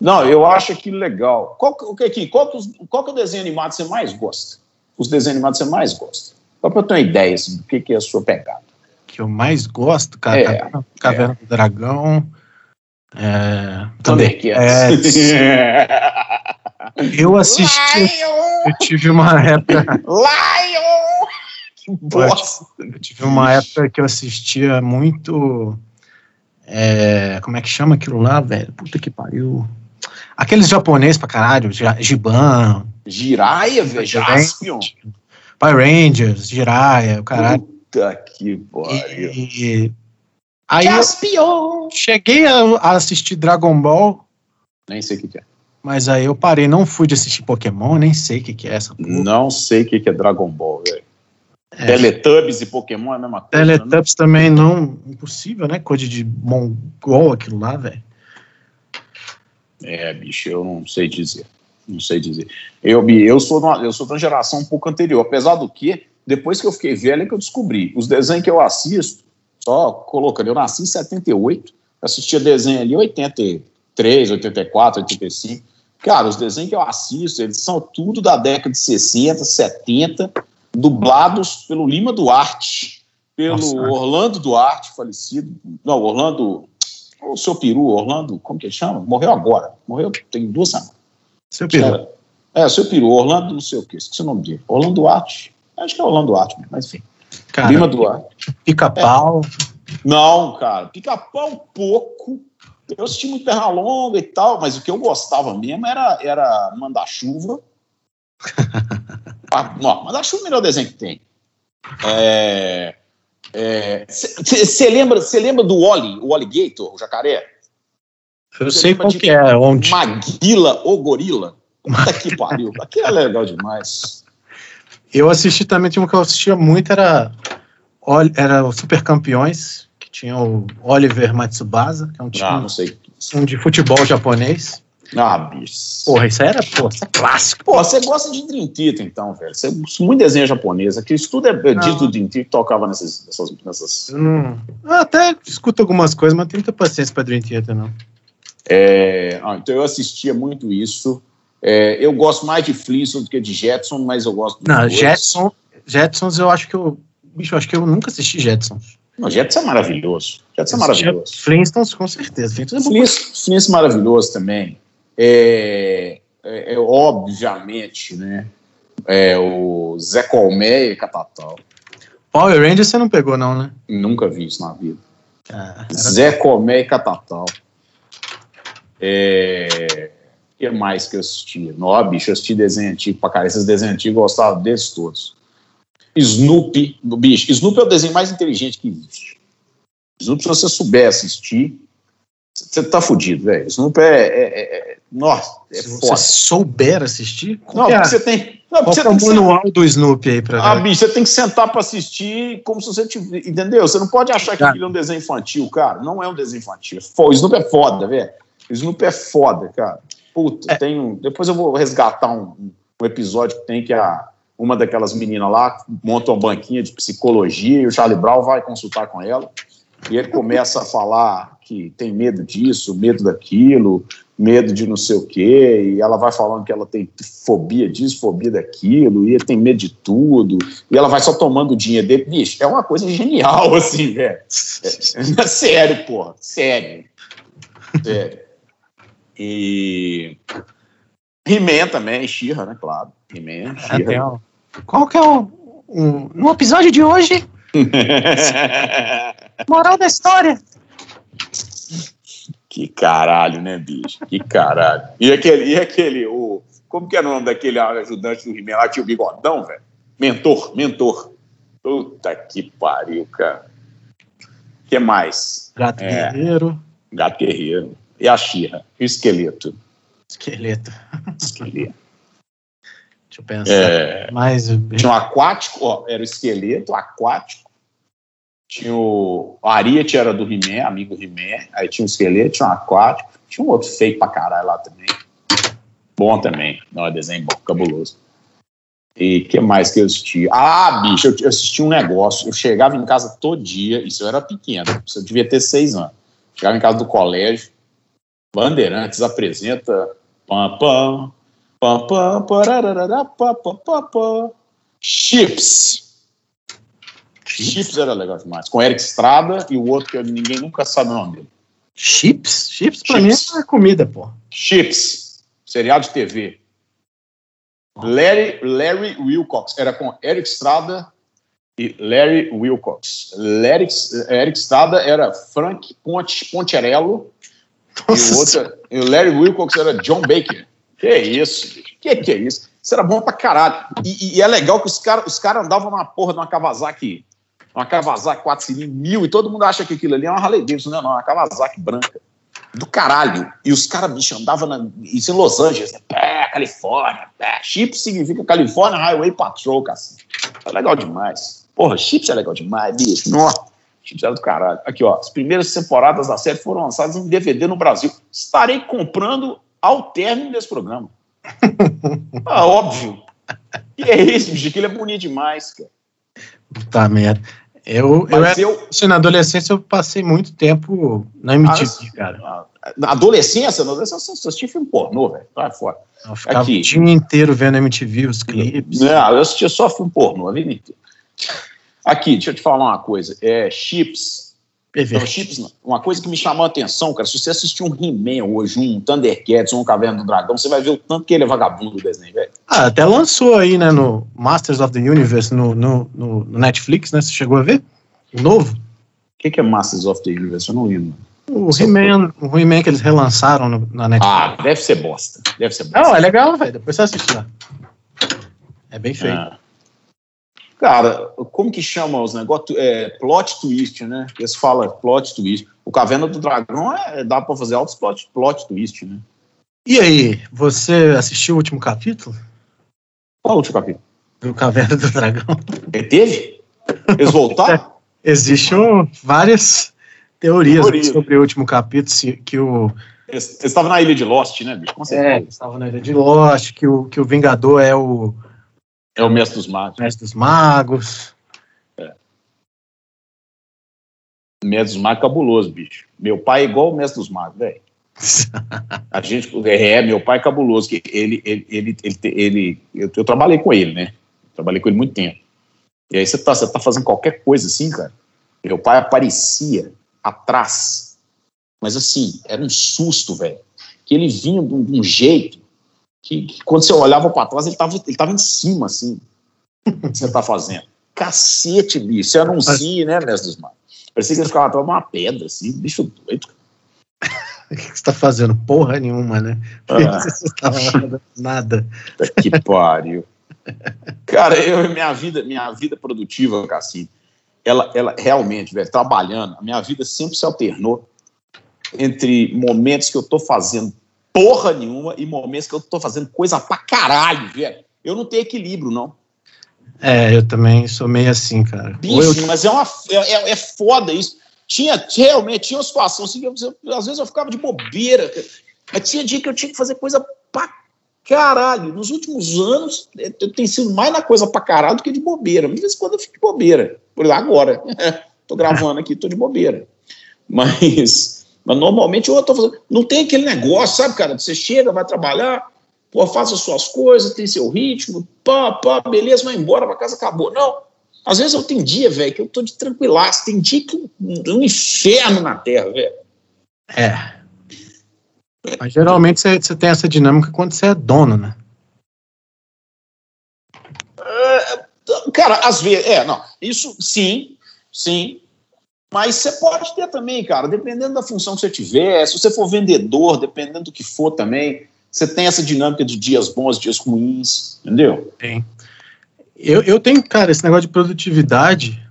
Não, eu acho aquilo legal. Qual, que, qual, qual que é o desenho animado que você mais gosta? Os desenhos animados que você mais gosta? Só para eu ter uma ideia assim, do que, que é a sua pegada. Que eu mais gosto, cara. É, Caverna, Caverna é. do Dragão. É, Thundercats. eu assisti. Lion! Eu tive uma época. Lion! bosta. Eu tive uma época que eu assistia muito. É, como é que chama aquilo lá, velho? Puta que pariu. Aqueles japoneses pra caralho, Giban. Jiraiya, velho, Jaspion. Power Rangers, Jiraiya, o caralho. Puta que pariu. E, aí Jaspion. cheguei a, a, assistir Dragon Ball. Nem sei o que, que, é. Mas aí eu parei, não fui de assistir Pokémon, nem sei o que, que é essa porra. Não sei o que, que é Dragon Ball, velho. É. Teletubbies e Pokémon é a mesma coisa. Né? Teletubbies né? também não. Impossível, né? Coisa de mongol aquilo lá, velho. É, bicho, eu não sei dizer. Não sei dizer. Eu, eu, sou, uma, eu sou de uma geração um pouco anterior, apesar do que, depois que eu fiquei velho, é que eu descobri. Os desenhos que eu assisto, só colocando, eu nasci em 78, assistia desenho ali em 83, 84, 85. Cara, os desenhos que eu assisto, eles são tudo da década de 60, 70, dublados pelo Lima Duarte, pelo Nossa. Orlando Duarte, falecido. Não, Orlando. O seu peru, Orlando, como que ele chama? Morreu agora. Morreu tem duas semanas. Seu peru. É, seu peru, Orlando não sei o que, esqueci o nome dele. Orlando Duarte. Acho que é Orlando Duarte mesmo, mas enfim. Cara, Lima Duarte. Pica-pau. É. Não, cara, pica-pau pouco. Eu assisti muito Perna Longa e tal, mas o que eu gostava mesmo era, era Manda-Chuva. Ah, não, mas acho o melhor desenho que tem. Você é, é, lembra, lembra do Oli, o Alligator, o jacaré? Eu cê sei qual que é, onde? Maguila ou Gorila. Puta que pariu. Aquilo é legal demais. Eu assisti também, tinha um que eu assistia muito, era, era o Super Campeões, que tinha o Oliver Matsubasa, que é um time ah, não sei. Um de futebol japonês. Ah, bicho. Porra, isso era, pô, isso é clássico. Pô, você gosta de Dream Theater, então, velho. Você muito desenho japonês. Aqui, isso tudo é não. dito do Dream Theater tocava nessas. nessas, nessas... Eu até escuto algumas coisas, mas não tenho muita paciência pra Dream Theater, não. É, ah, então eu assistia muito isso. É, eu gosto mais de Flintstones do que de Jetson, mas eu gosto Não, Jetson, Jetsons eu acho que eu. Bicho, eu acho que eu nunca assisti Jetsons. Não, Jetson é maravilhoso. Jetson é maravilhoso. Flintstones, com certeza. Flintstones é Flintstones é maravilhoso também é, é, é obviamente, né? É, o Zé Colmeia e Catatal. Power Rangers você não pegou, não, né? Nunca vi isso na vida. Ah, Zé Colmeia e Catatal. É... O que mais que eu assistia? Nó, bicho, eu assisti desenho antigo pra caralho. Esses desenhos antigos eu gostava desses todos. Snoopy, bicho, Snoopy é o desenho mais inteligente que existe. Snoopy, se você souber assistir, você tá fudido, velho. Snoopy é, é, é, é, Nossa, é Se foda. você souber assistir, Não, é, porque você tem. Não, qual é você o tem que manual do Snoopy aí pra Ah, bicho, você tem que sentar pra assistir como se você tivesse. Entendeu? Você não pode achar que aquilo é um desenho infantil, cara. Não é um desenho infantil. O Snoopy é foda, velho. O Snoopy é foda, cara. Puta, É. tem um. Depois eu vou resgatar um, um episódio que tem que a, uma daquelas meninas lá monta uma banquinha de psicologia e o Charlie Brown vai consultar com ela. E ele começa a falar que tem medo disso, medo daquilo, medo de não sei o quê, e ela vai falando que ela tem fobia disso, fobia daquilo, e ele tem medo de tudo, e ela vai só tomando o dinheiro dele. Bicho, é uma coisa genial, assim, velho. É, é sério, porra, sério. Sério. E. He-Man também, She-Ra, né, claro. He-Man, She-Ra. um- Qual que é o, o- No episódio de hoje, moral da história. Que caralho, né, bicho? Que caralho. E aquele, e aquele o, como que é o nome daquele ajudante do He-Man lá? Tinha o bigodão, velho? Mentor, mentor. Puta que pariu, cara. O que mais? Gato É. guerreiro, Gato Guerreiro. E a Xirra. E o esqueleto. esqueleto. esqueleto. Deixa eu pensar. É, Mais. tinha um aquático, ó, era o esqueleto, aquático. Tinha o, o Ariete era do He-Man, amigo He-Man. Aí tinha um esqueleto, tinha um aquático. Tinha um outro feio pra caralho lá também. Bom também. Não, é desenho bom, cabuloso. E que mais que eu assisti? Ah, bicho, eu, eu assisti um negócio. Eu chegava em casa todo dia, isso eu era pequeno, isso eu devia ter seis anos. Chegava em casa do colégio, Bandeirantes apresenta pam, pam, pam, pam, pararará, pam, pam, pam, pam. Chips. Chips era legal demais. Com Eric Estrada e o outro que ninguém nunca sabe o nome dele. Chips? Chips pra Chips. mim é comida, pô. Chips, seriado de TV. Larry, Larry Wilcox, era com Eric Estrada e Larry Wilcox. Larry, Eric Estrada era Frank Ponte, Poncherello e o outro, e o Larry Wilcox era John Baker. Que isso, bicho? Que que é isso? Isso era bom pra caralho. E, e é legal que os caras os cara andavam numa porra de uma Kawasaki, uma Kawasaki 4 cilindros, mil, e todo mundo acha que aquilo ali é uma Harley Davidson, não, não, é uma Kawasaki branca do caralho. E os caras, bicho, andavam na, isso em Los Angeles, né? pé, Califórnia, pé. Chips significa California Highway Patrol, cara. É legal demais. Porra, Chips é legal demais, bicho. Nossa, Chips era do caralho. Aqui, ó, as primeiras temporadas da série foram lançadas em DVD no Brasil. Estarei comprando ao término desse programa. ah, óbvio. Que é isso, bicho? Aquilo é bonito demais, cara. Puta merda. Eu, eu, Mas era, eu, assim, na adolescência eu passei muito tempo na MTV, Ah, cara. na adolescência, na adolescência, eu assisti filme pornô, velho. Vai fora. Eu ficava aqui. o dia inteiro vendo MTV, os clipes. Não, eu assistia só filme pornô a vida inteira. Aqui, deixa eu te falar uma coisa. É, chips. Chips não. Uma coisa que me chamou a atenção, cara, se você assistir um He-Man hoje, um Thundercats, um Caverna do Dragão, você vai ver o tanto que ele é vagabundo do desenho, velho. Ah, até lançou aí, né, no Masters of the Universe, no, no, no- Netflix, né? Você chegou a ver? O novo? O que, que é Masters of the Universe? Eu não lembro. O He-Man o He que eles relançaram no- na Netflix. Ah, deve ser bosta. Deve ser bosta. Não, é legal, velho. Depois você assiste lá. É bem feito. Ah. Cara, como que chama os negócios? É, plot twist, né? Eles falam plot twist. O Caverna do Dragão é, dá pra fazer altos plot, plot twist, né? E aí, você assistiu o último capítulo Qual o último capítulo? do Caverna do Dragão? Ele teve? Eles voltaram? Existem várias teorias Teoria. sobre o último capítulo, que o Eles estavam na ilha de Lost, né, bicho? Com é, certeza. estava na ilha de Lost, que o, que o Vingador é o É, o Mestre dos Magos. mestre dos magos. O Mestre dos Magos é cabuloso, bicho. Meu pai é igual o Mestre dos Magos, velho. A gente, é, meu pai é cabuloso, que ele, ele, ele, ele, ele- eu, eu trabalhei com ele, né? Trabalhei com ele muito tempo. E aí você tá, você tá fazendo qualquer coisa assim, cara. Meu pai aparecia atrás, mas assim, era um susto, velho. Que ele vinha de um, de um jeito que, que quando você olhava para trás, ele tava, ele tava em cima, assim. O que você tá fazendo? Cacete, bicho. Você anuncia, né, Mestre dos? Parecia que ele ficava atrás de uma pedra, assim, bicho doido. O que você está fazendo? Porra nenhuma, né? Ah. Você estava fazendo nada. Que pariu. Cara, eu, minha vida, minha vida produtiva, assim, ela, ela realmente, velho, trabalhando, a minha vida sempre se alternou entre momentos que eu tô fazendo porra nenhuma e momentos que eu tô fazendo coisa pra caralho, velho. Eu não tenho equilíbrio, não. É, eu também sou meio assim, cara. Bicho, eu... mas é, uma, é, é, é foda isso. Tinha, realmente, tinha uma situação assim, eu, às vezes eu ficava de bobeira, mas tinha dia que eu tinha que fazer coisa pra caralho. Nos últimos anos, eu tenho sido mais na coisa pra caralho do que de bobeira. Às vezes quando eu fico de bobeira. Por agora. tô gravando aqui, tô de bobeira. Mas, mas normalmente eu tô fazendo. Não tem aquele negócio, sabe, cara? Você chega, vai trabalhar, pô, faz as suas coisas, tem seu ritmo, pá, pá, beleza, vai embora pra casa, acabou. Não. Às vezes eu tenho dia, velho, que eu tô de tranquilaço. Tem dia que é um inferno na terra, velho. É. Mas geralmente você, você tem essa dinâmica quando você é dono, né? É, cara, às vezes, é, não, isso sim, sim, mas você pode ter também, cara, dependendo da função que você tiver, se você for vendedor, dependendo do que for também, você tem essa dinâmica de dias bons, dias ruins, entendeu? Tem. Eu, eu tenho, cara, esse negócio de produtividade,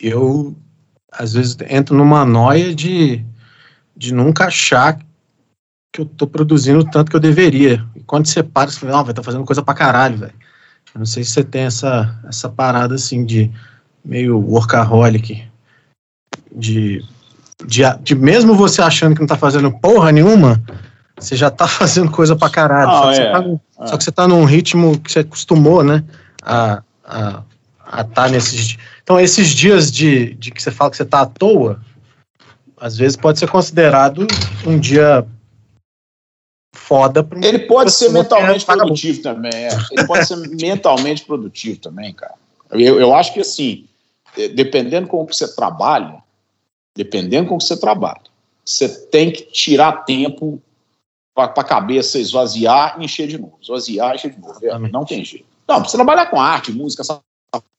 eu às vezes entro numa noia de, de nunca achar que eu tô produzindo o tanto que eu deveria. E quando você para, você fala, não, vai tá fazendo coisa pra caralho, velho. Eu não sei se você tem essa, essa parada assim de meio workaholic. De, de, de mesmo você achando que não tá fazendo porra nenhuma, você já tá fazendo coisa pra caralho. Ah, só, que é. tá é. só, que você tá num ritmo que você acostumou, né? A, a, a tá nesses. Então, esses dias de, de que você fala que você tá à toa, às vezes pode ser considerado um dia foda. Pra ele pode ser mentalmente produtivo também. É. Ele pode ser mentalmente produtivo também, cara. Eu, eu acho que assim, dependendo com o que você trabalha, dependendo com o que você trabalha, você tem que tirar tempo para a cabeça esvaziar e encher de novo. Esvaziar e encher de novo. É, não tem jeito. Não, você trabalhar com arte, música, essa,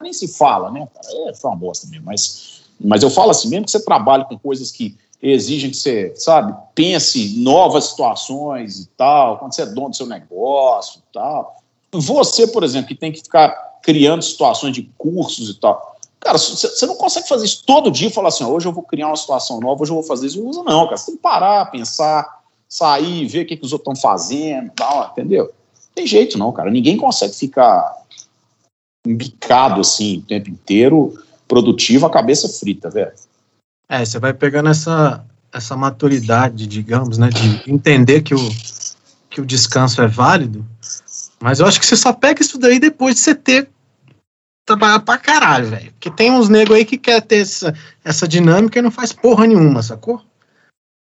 nem se fala, né? É, foi uma bosta mesmo. Mas, mas eu falo assim, mesmo que você trabalhe com coisas que exigem que você, sabe, pense novas situações e tal, quando você é dono do seu negócio e tal. Você, por exemplo, que tem que ficar criando situações de cursos e tal. Cara, você não consegue fazer isso todo dia e falar assim, hoje eu vou criar uma situação nova, hoje eu vou fazer isso. Não usa não, cara. Você tem que parar, pensar, sair, ver o que, que os outros estão fazendo, tal, entendeu? Não tem jeito não, cara. Ninguém consegue ficar embicado assim o tempo inteiro, produtivo, a cabeça frita, velho. É, você vai pegando essa, essa maturidade, digamos, né, de entender que o, que o descanso é válido, mas eu acho que você só pega isso daí depois de você ter trabalhar pra caralho, velho. Porque tem uns negros aí que quer ter essa, essa dinâmica e não faz porra nenhuma, sacou?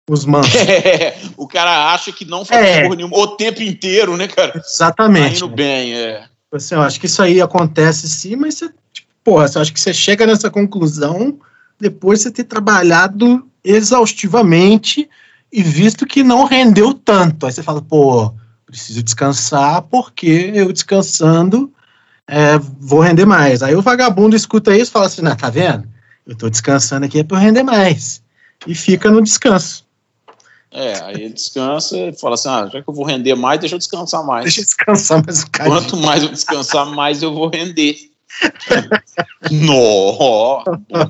Os manos. É, o cara acha que não faz é. porra nenhuma o tempo inteiro, né, cara? Exatamente. Tá indo bem, é. Assim, eu acho que isso aí acontece sim, mas você, tipo, porra, eu acho que você chega nessa conclusão depois de você ter trabalhado exaustivamente e visto que não rendeu tanto. Aí você fala, pô, preciso descansar porque eu descansando é, vou render mais. Aí o vagabundo escuta isso e fala assim, não, tá vendo? Eu tô descansando aqui é para eu render mais. E fica no descanso. É, aí ele descansa e fala assim: ah, já que eu vou render mais, deixa eu descansar mais. Deixa eu descansar mais um cara. Quanto mais eu descansar, mais eu vou render. Nó,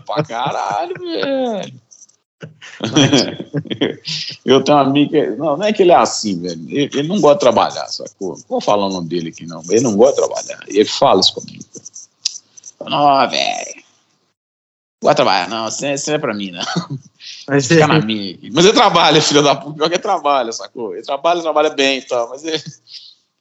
pra caralho, velho. Eu tenho um amigo que. Não, não é que ele é assim, velho. Ele, ele não gosta de trabalhar, sacou? Não vou falar o nome dele aqui, não. Ele não gosta de trabalhar. E ele fala isso comigo. Não, velho. Gosta de trabalhar, não. Isso, isso não é pra mim, não. Mas, Fica na minha. Mas ele trabalha, filho da puta. Pior que ele trabalha, sacou? Ele trabalha, trabalha bem e tal. Mas ele, se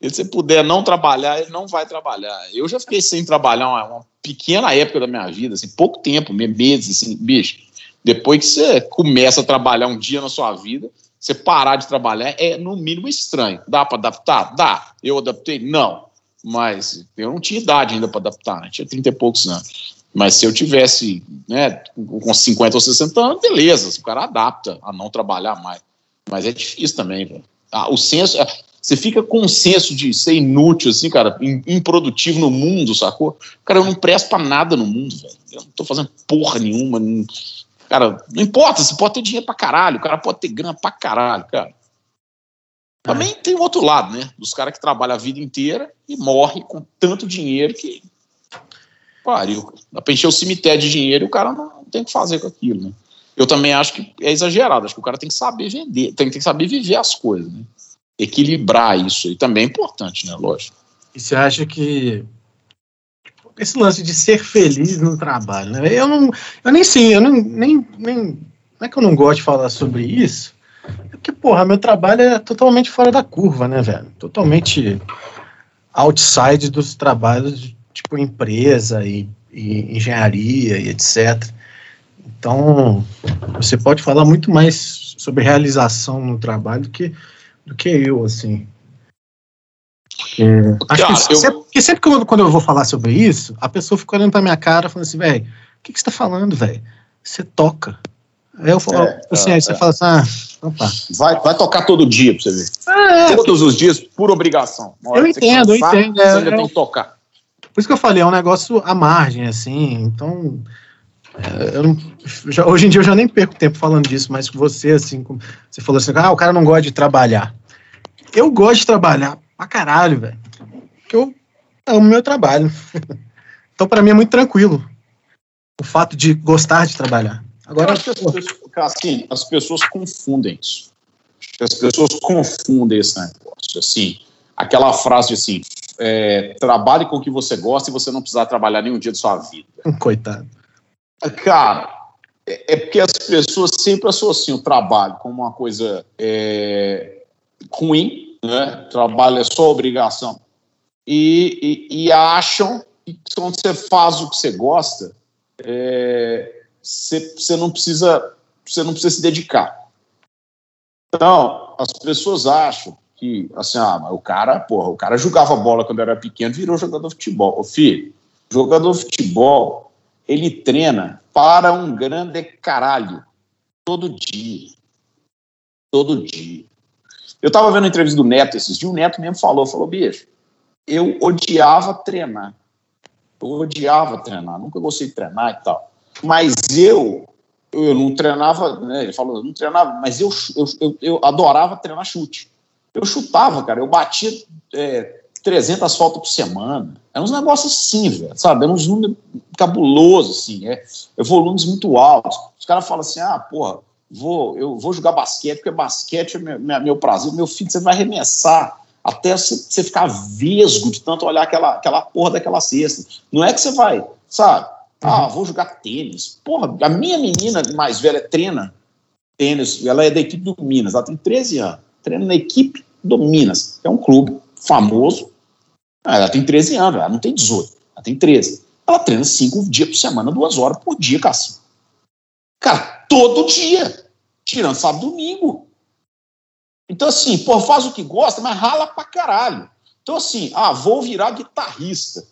você puder não trabalhar, ele não vai trabalhar. Eu já fiquei sem trabalhar uma, uma pequena época da minha vida, assim, pouco tempo, meses, assim, bicho depois que você começa a trabalhar um dia na sua vida, você parar de trabalhar é no mínimo estranho. Dá para adaptar? Dá. Eu adaptei? Não. Mas eu não tinha idade ainda para adaptar, né? tinha 30 e poucos anos. Mas se eu tivesse né, com 50 ou 60 anos, beleza, o cara adapta a não trabalhar mais. Mas é difícil também, velho. Ah, o senso. Você fica com o senso de ser inútil, assim, cara, improdutivo no mundo, sacou? Cara, eu não presto pra nada no mundo, velho. Eu não tô fazendo porra nenhuma. Não Cara, não importa, você pode ter dinheiro pra caralho, o cara pode ter grana pra caralho, cara. Também tem o outro lado, né? Dos caras que trabalham a vida inteira e morre com tanto dinheiro que. Pariu. Dá pra encher o cemitério de dinheiro e o cara não tem o que fazer com aquilo, né? Eu também acho que é exagerado, acho que o cara tem que saber vender, tem, que saber viver as coisas, né? Equilibrar isso aí também é importante, né? Lógico. E você acha que esse lance de ser feliz no trabalho, né? Eu não, eu nem sei, eu não, nem, nem, não é que eu não gosto de falar sobre isso, é porque, porra, meu trabalho é totalmente fora da curva, né, velho? Totalmente outside dos trabalhos, tipo empresa e, e engenharia e etc. Então, você pode falar muito mais sobre realização no trabalho do que, do que eu, assim. É, acho Cara, que, eu... sempre, porque sempre que eu, quando eu vou falar sobre isso, a pessoa fica olhando pra minha cara falando assim, velho, o que, que você tá falando, velho? Você toca. Aí eu falo, é, assim, é, aí você é. fala assim, ah, opa. Vai, vai tocar todo dia pra você ver. Ah, é, Todos os dias, por obrigação. Eu entendo, cansar, eu entendo. Você ainda tem que tocar. Por isso que eu falei, é um negócio à margem, assim, então. Não, já, hoje em dia eu já nem perco tempo falando disso, mas você, assim, você falou assim, ah, o cara não gosta de trabalhar. Eu gosto de trabalhar pra caralho, velho. Porque eu amo meu trabalho. então, para mim, é muito tranquilo o fato de gostar de trabalhar. Agora, as pessoas, assim, as pessoas confundem isso. As pessoas confundem esse negócio. Assim, aquela frase assim: é, trabalhe com o que você gosta e você não precisar trabalhar nenhum dia de sua vida. Coitado. Cara, é, é porque as pessoas sempre associam o trabalho como uma coisa é, ruim né? Trabalho é só obrigação. E, e, e, acham que quando você faz o que você gosta, é, você, você, não precisa, você não precisa se dedicar. Então, as pessoas acham que, assim, ah, o cara, porra, o cara jogava bola quando era pequeno, virou jogador de futebol. Ô, filho, jogador de futebol, ele treina para um grande caralho todo dia. Todo dia. Eu estava vendo a entrevista do Neto esses dias, o Neto mesmo falou, falou, bicho, eu odiava treinar. Eu odiava treinar, nunca gostei de treinar e tal. Mas eu, eu não treinava, né, ele falou, eu não treinava, mas eu, eu, eu, eu adorava treinar chute. Eu chutava, cara, eu batia é, 300 faltas por semana. Eram uns negócios assim, velho, sabe? Eram uns números cabulosos, assim, é, é volumes muito altos. Os caras falam assim, ah, porra, vou, eu vou jogar basquete, porque basquete é meu, meu prazer. Meu filho, você vai arremessar até você ficar vesgo de tanto olhar aquela, aquela porra daquela cesta. Não é que você vai, sabe? Ah, uhum. vou jogar tênis. Porra, a minha menina mais velha treina tênis, ela é da equipe do Minas, ela tem 13 anos, treina na equipe do Minas, que é um clube famoso. Ah, ela tem 13 anos, ela não tem 18, ela tem 13. Ela treina cinco dias por semana, duas horas por dia, Cassim. Cara, todo dia, tirando sábado e domingo. Então, assim, pô, faz o que gosta, mas rala pra caralho. Então, assim, ah, vou virar guitarrista.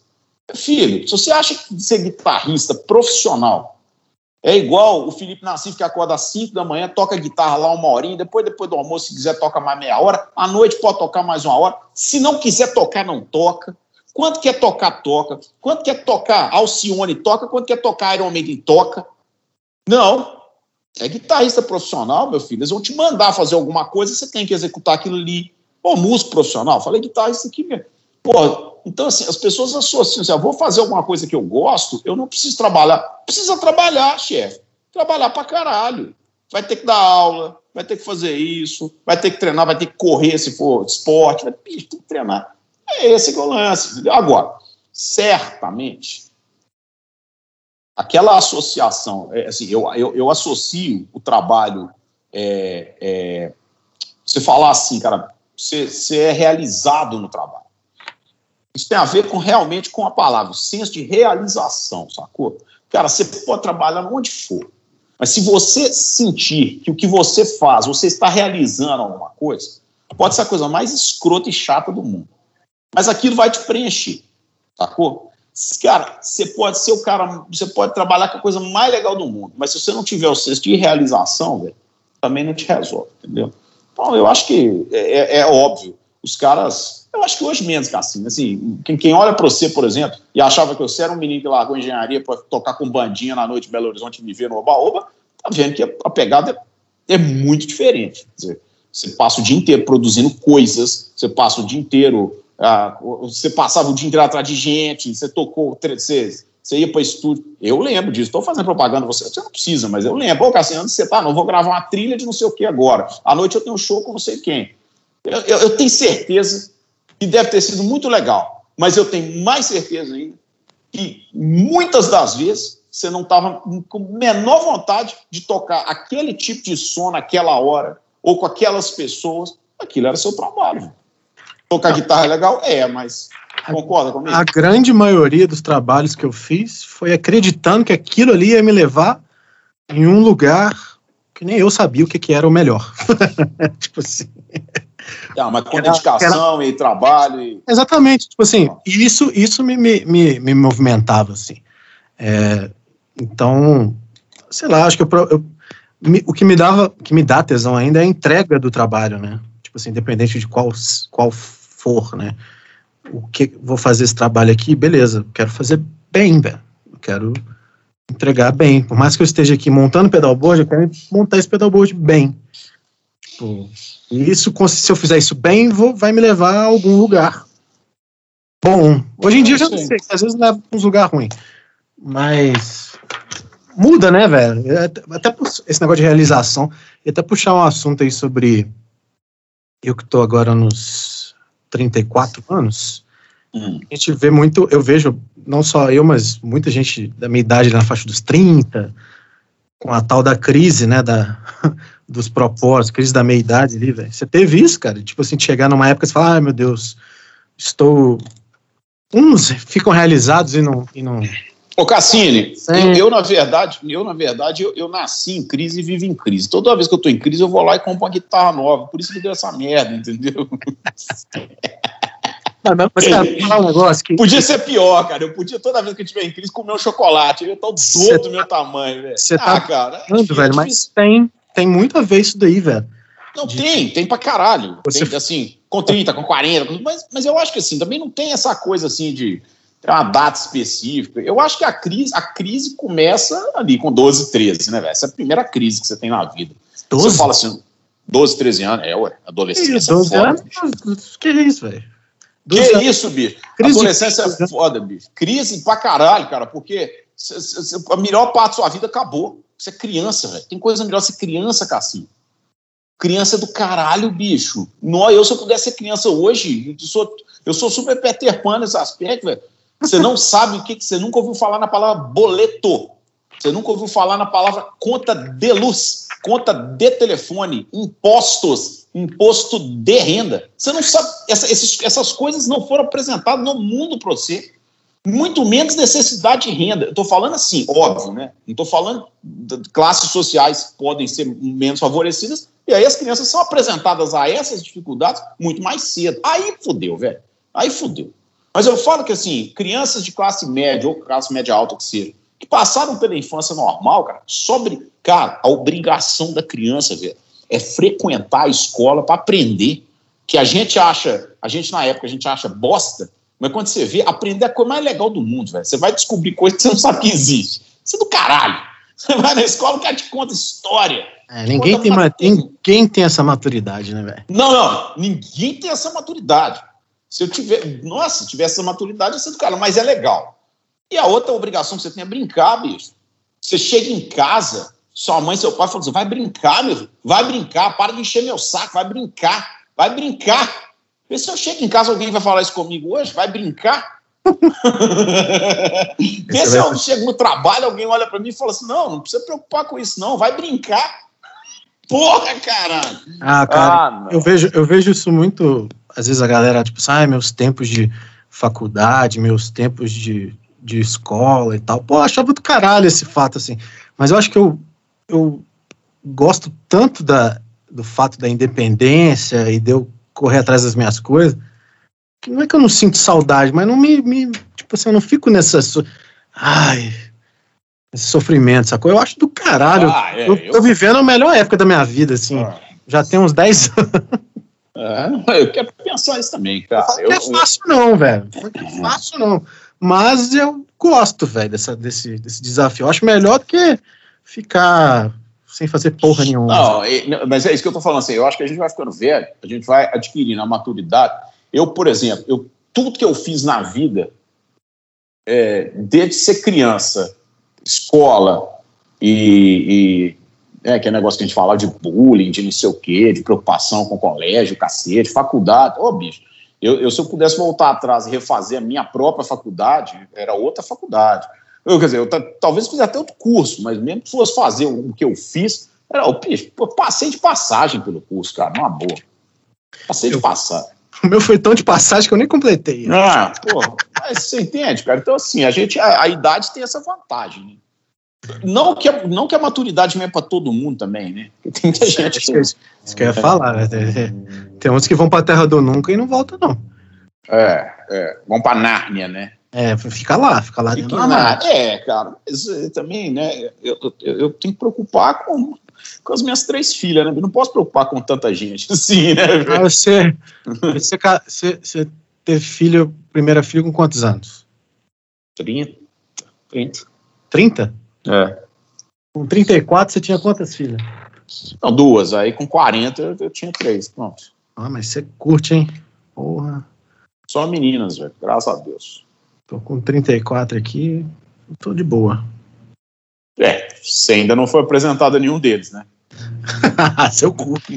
Filho, se você acha que ser guitarrista profissional é igual o Felipe Nassif que acorda às 5 da manhã, toca guitarra lá uma horinha, depois, depois do almoço, se quiser, toca mais meia hora, à noite pode tocar mais uma hora. Se não quiser tocar, não toca. Quanto quer tocar, toca. Quanto quer tocar Alcione, toca. Quanto quer tocar Iron Maiden, toca. Não. É guitarrista profissional, meu filho. Eles vão te mandar fazer alguma coisa, você tem que executar aquilo ali. Pô, músico profissional. Falei guitarrista aqui mesmo. Pô, então, assim, as pessoas associam assim, eu vou fazer alguma coisa que eu gosto, eu não preciso trabalhar. Precisa trabalhar, chefe. Trabalhar pra caralho. Vai ter que dar aula, vai ter que fazer isso, vai ter que treinar, vai ter que correr se for esporte, vai ter que treinar. É esse que é o lance. Agora, certamente, aquela associação, é, assim, eu, eu, eu, associo o trabalho, é, é, você falar assim, cara, você, você é realizado no trabalho. Isso tem a ver com realmente com a palavra, o senso de realização, sacou? Cara, você pode trabalhar onde for, mas se você sentir que o que você faz, você está realizando alguma coisa, pode ser a coisa mais escrota e chata do mundo. Mas aquilo vai te preencher, sacou? Cara, você pode ser o cara, você pode trabalhar com a coisa mais legal do mundo, mas se você não tiver o senso de realização, também não te resolve, entendeu? Então, eu acho que é, é, é óbvio. Os caras, eu acho que hoje menos, assim, assim quem, quem olha para você, por exemplo, e achava que você era um menino que largou engenharia para tocar com bandinha na noite em Belo Horizonte e viver no Oba-Oba, tá vendo que a, pegada é, é muito diferente. Quer dizer, você passa o dia inteiro produzindo coisas, você passa o dia inteiro. Ah, você passava o dia inteiro atrás de gente, você tocou, você, você ia para estúdio. Eu lembro disso, estou fazendo propaganda, você, você não precisa, mas eu lembro. Ô, Cassiano, você tá? Não, vou gravar uma trilha de não sei o que agora. À noite eu tenho um show com não sei quem. Eu, eu, eu tenho certeza que deve ter sido muito legal, mas eu tenho mais certeza ainda que muitas das vezes você não estava com menor vontade de tocar aquele tipo de som naquela hora ou com aquelas pessoas, aquilo era seu trabalho. Tocar guitarra é legal? É, mas concorda comigo? A grande maioria dos trabalhos que eu fiz foi acreditando que aquilo ali ia me levar em um lugar que nem eu sabia o que, que era o melhor. tipo assim. Não, mas com dedicação era... e trabalho. E... Exatamente, tipo assim, isso, isso me, me, me, me movimentava, assim. É, então, sei lá, acho que eu, eu me, o que me dava, que me dá tesão ainda é a entrega do trabalho, né? Tipo assim, independente de qual, qual for, né? O que vou fazer esse trabalho aqui, beleza, quero fazer bem, velho. Quero entregar bem. Por mais que eu esteja aqui montando pedalboard, eu quero montar esse pedalboard bem. Tipo, isso, se eu fizer isso bem, vou, vai me levar a algum lugar bom. Hoje em dia eu já não sei, às vezes leva para uns lugares ruins. Mas muda, né, velho? É, até esse negócio de realização. E até puxar um assunto aí sobre eu que estou agora nos 34 anos. Hum. A gente vê muito, eu vejo, não só eu, mas muita gente da minha idade na faixa dos 30, com a tal da crise, né, da, dos propósitos, crise da meia idade ali, velho. Você teve isso, cara? Tipo assim, chegar numa época e falar, ai meu Deus, estou. Uns ficam realizados e não, e não, Ô Cassini, eu, eu, na verdade, eu na verdade, eu, eu, nasci em crise e vivo em crise. Toda vez que eu tô em crise, eu vou lá e compro uma guitarra nova. Por isso que deu essa merda, entendeu? Não, mas, cara, falar um negócio que... Podia ser pior, cara. Eu podia, toda vez que eu estiver em crise, comer um chocolate. Eu ia estar o dobro do meu tamanho, velho. Você tá ah, tá cara. Falando, é velho, mas tem, tem muito a ver isso daí, velho. Não, de... tem, tem pra caralho. Você... Tem, assim, com 30, com 40, mas, mas eu acho que assim, também não tem essa coisa assim de tem uma data específica. Eu acho que a crise, a crise começa ali com 12, 13, né, velho? Essa é a primeira crise que você tem na vida. 12? Você fala assim, 12, 13 anos, é, ué, adolescência. 12 é anos? Que isso, velho? Que anos. isso, bicho? Crise adolescência é foda, bicho. Crise pra caralho, cara, porque a melhor parte da sua vida acabou. Você é criança, velho. Tem coisa melhor ser criança, Cassinho. Criança é do caralho, bicho. Não, eu, se eu pudesse ser criança hoje, eu sou, eu sou super Peter Pan nesse aspecto, velho. Você não sabe o que, que você nunca ouviu falar na palavra boleto. Você nunca ouviu falar na palavra conta de luz, conta de telefone, impostos, imposto de renda. Você não sabe, essa, esses, essas coisas não foram apresentadas no mundo para você. Muito menos necessidade de renda. Eu estou falando assim, óbvio, né? Não estou falando classes sociais podem ser menos favorecidas, e aí as crianças são apresentadas a essas dificuldades muito mais cedo. Aí fudeu, velho. Aí fudeu. Mas eu falo que, assim, crianças de classe média ou classe média alta que seja, que passaram pela infância normal, cara, sobre, cara, a obrigação da criança, velho, é frequentar a escola para aprender. Que a gente acha, a gente na época, a gente acha bosta, mas quando você vê, aprender é a coisa mais legal do mundo, velho. Você vai descobrir coisas que você não sabe que existe. Isso é do caralho. Você vai na escola, o cara te conta história. É, ninguém, tem, ninguém tem essa maturidade, né, velho? Não, não. Ninguém tem essa maturidade. Se eu tiver, nossa, se tivesse essa maturidade, eu sei do cara, mas é legal. E a outra obrigação que você tem é brincar, bicho. Você chega em casa, sua mãe, seu pai falam assim: vai brincar, meu vai brincar, para de encher meu saco, vai brincar, vai brincar. Vê se eu chego em casa, alguém vai falar isso comigo hoje, vai brincar. Vê se eu chego no trabalho, alguém olha para mim e fala assim: não, não precisa preocupar com isso, não, vai brincar. Porra, caralho! Ah, cara, ah, eu, vejo, eu vejo isso muito às vezes a galera, tipo, sai ah, meus tempos de faculdade, meus tempos de, de escola e tal. Pô, eu achava do caralho esse fato, assim. Mas eu acho que eu, eu gosto tanto da, do fato da independência e de eu correr atrás das minhas coisas, que não é que eu não sinto saudade, mas não me, me tipo assim, eu não fico nessa, ai, esse sofrimento, sacou? Eu acho do caralho. Ah, é, eu, eu tô vivendo a melhor época da minha vida, assim. Ah. Já tem uns 10 anos. É, eu quero pensar isso também, cara. Não é fácil, não, velho. Não é fácil, não. Mas eu gosto, velho, desse, desse desafio. Eu acho melhor do que ficar sem fazer porra nenhuma. Não, mas é isso que eu tô falando assim. Eu acho que a gente vai ficando velho, a gente vai adquirindo a maturidade. Eu, por exemplo, eu, tudo que eu fiz na vida, é, desde ser criança, escola e, e é, que é negócio que a gente fala de bullying, de não sei o quê, de preocupação com colégio, cacete, faculdade. Ô, bicho, eu, eu, se eu pudesse voltar atrás e refazer a minha própria faculdade, era outra faculdade. Eu, quer dizer, eu talvez fizesse até outro curso, mas mesmo que fosse fazer o que eu fiz, era, o bicho, eu passei de passagem pelo curso, cara, numa boa. Passei de passagem. O meu foi tão de passagem que eu nem completei. Ah, porra, mas você entende, cara? Então, assim, a gente, a, a idade tem essa vantagem, né? Não que, a, não que a maturidade não é para todo mundo também, né? Porque tem muita gente que. Isso, que eu ia falar. Né? Tem uns que vão para a Terra do Nunca e não voltam, não. É, é. Vão para Nárnia, né? É, fica lá, fica lá dentro da É, cara, mas eh, também, né? Eu, eu, eu, tenho que preocupar com, com as minhas três filhas, né? Eu não posso preocupar com tanta gente assim, né? Ah, você, você, você, você teve filho, primeira filha com quantos anos? 30. 30. 30? É. Com 34 você tinha quantas filhas? Não, duas. Aí com 40 eu, tinha três. Pronto. Ah, mas você curte, hein? Porra. Só meninas, velho. Graças a Deus. Tô com 34 aqui. Tô de boa. É, você ainda não foi apresentado a nenhum deles, né? Seu cu.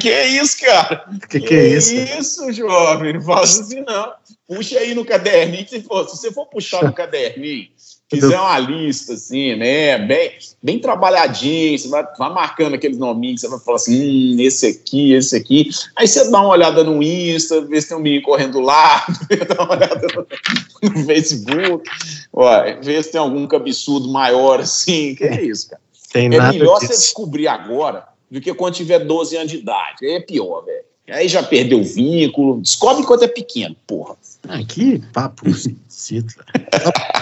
que é isso, cara? Que, que é isso? Isso, jovem. Não faz assim, não. Puxa aí no caderninho. Se, for, se você for puxar no caderninho, fizer uma lista, assim, né? Bem, bem trabalhadinho, você vai, vai marcando aqueles nominhos, você vai falar assim: hum, esse aqui, esse aqui. Aí você dá uma olhada no Insta, vê se tem um menino correndo lá, dá uma olhada no, no Facebook, ué, vê se tem algum cabeçudo maior, assim. Que é isso, cara? Tem é melhor disso. você descobrir agora do que quando tiver 12 anos de idade. Aí é pior, velho. Aí já perdeu o vínculo. Descobre enquanto é pequeno, porra. Ah, que papo cita.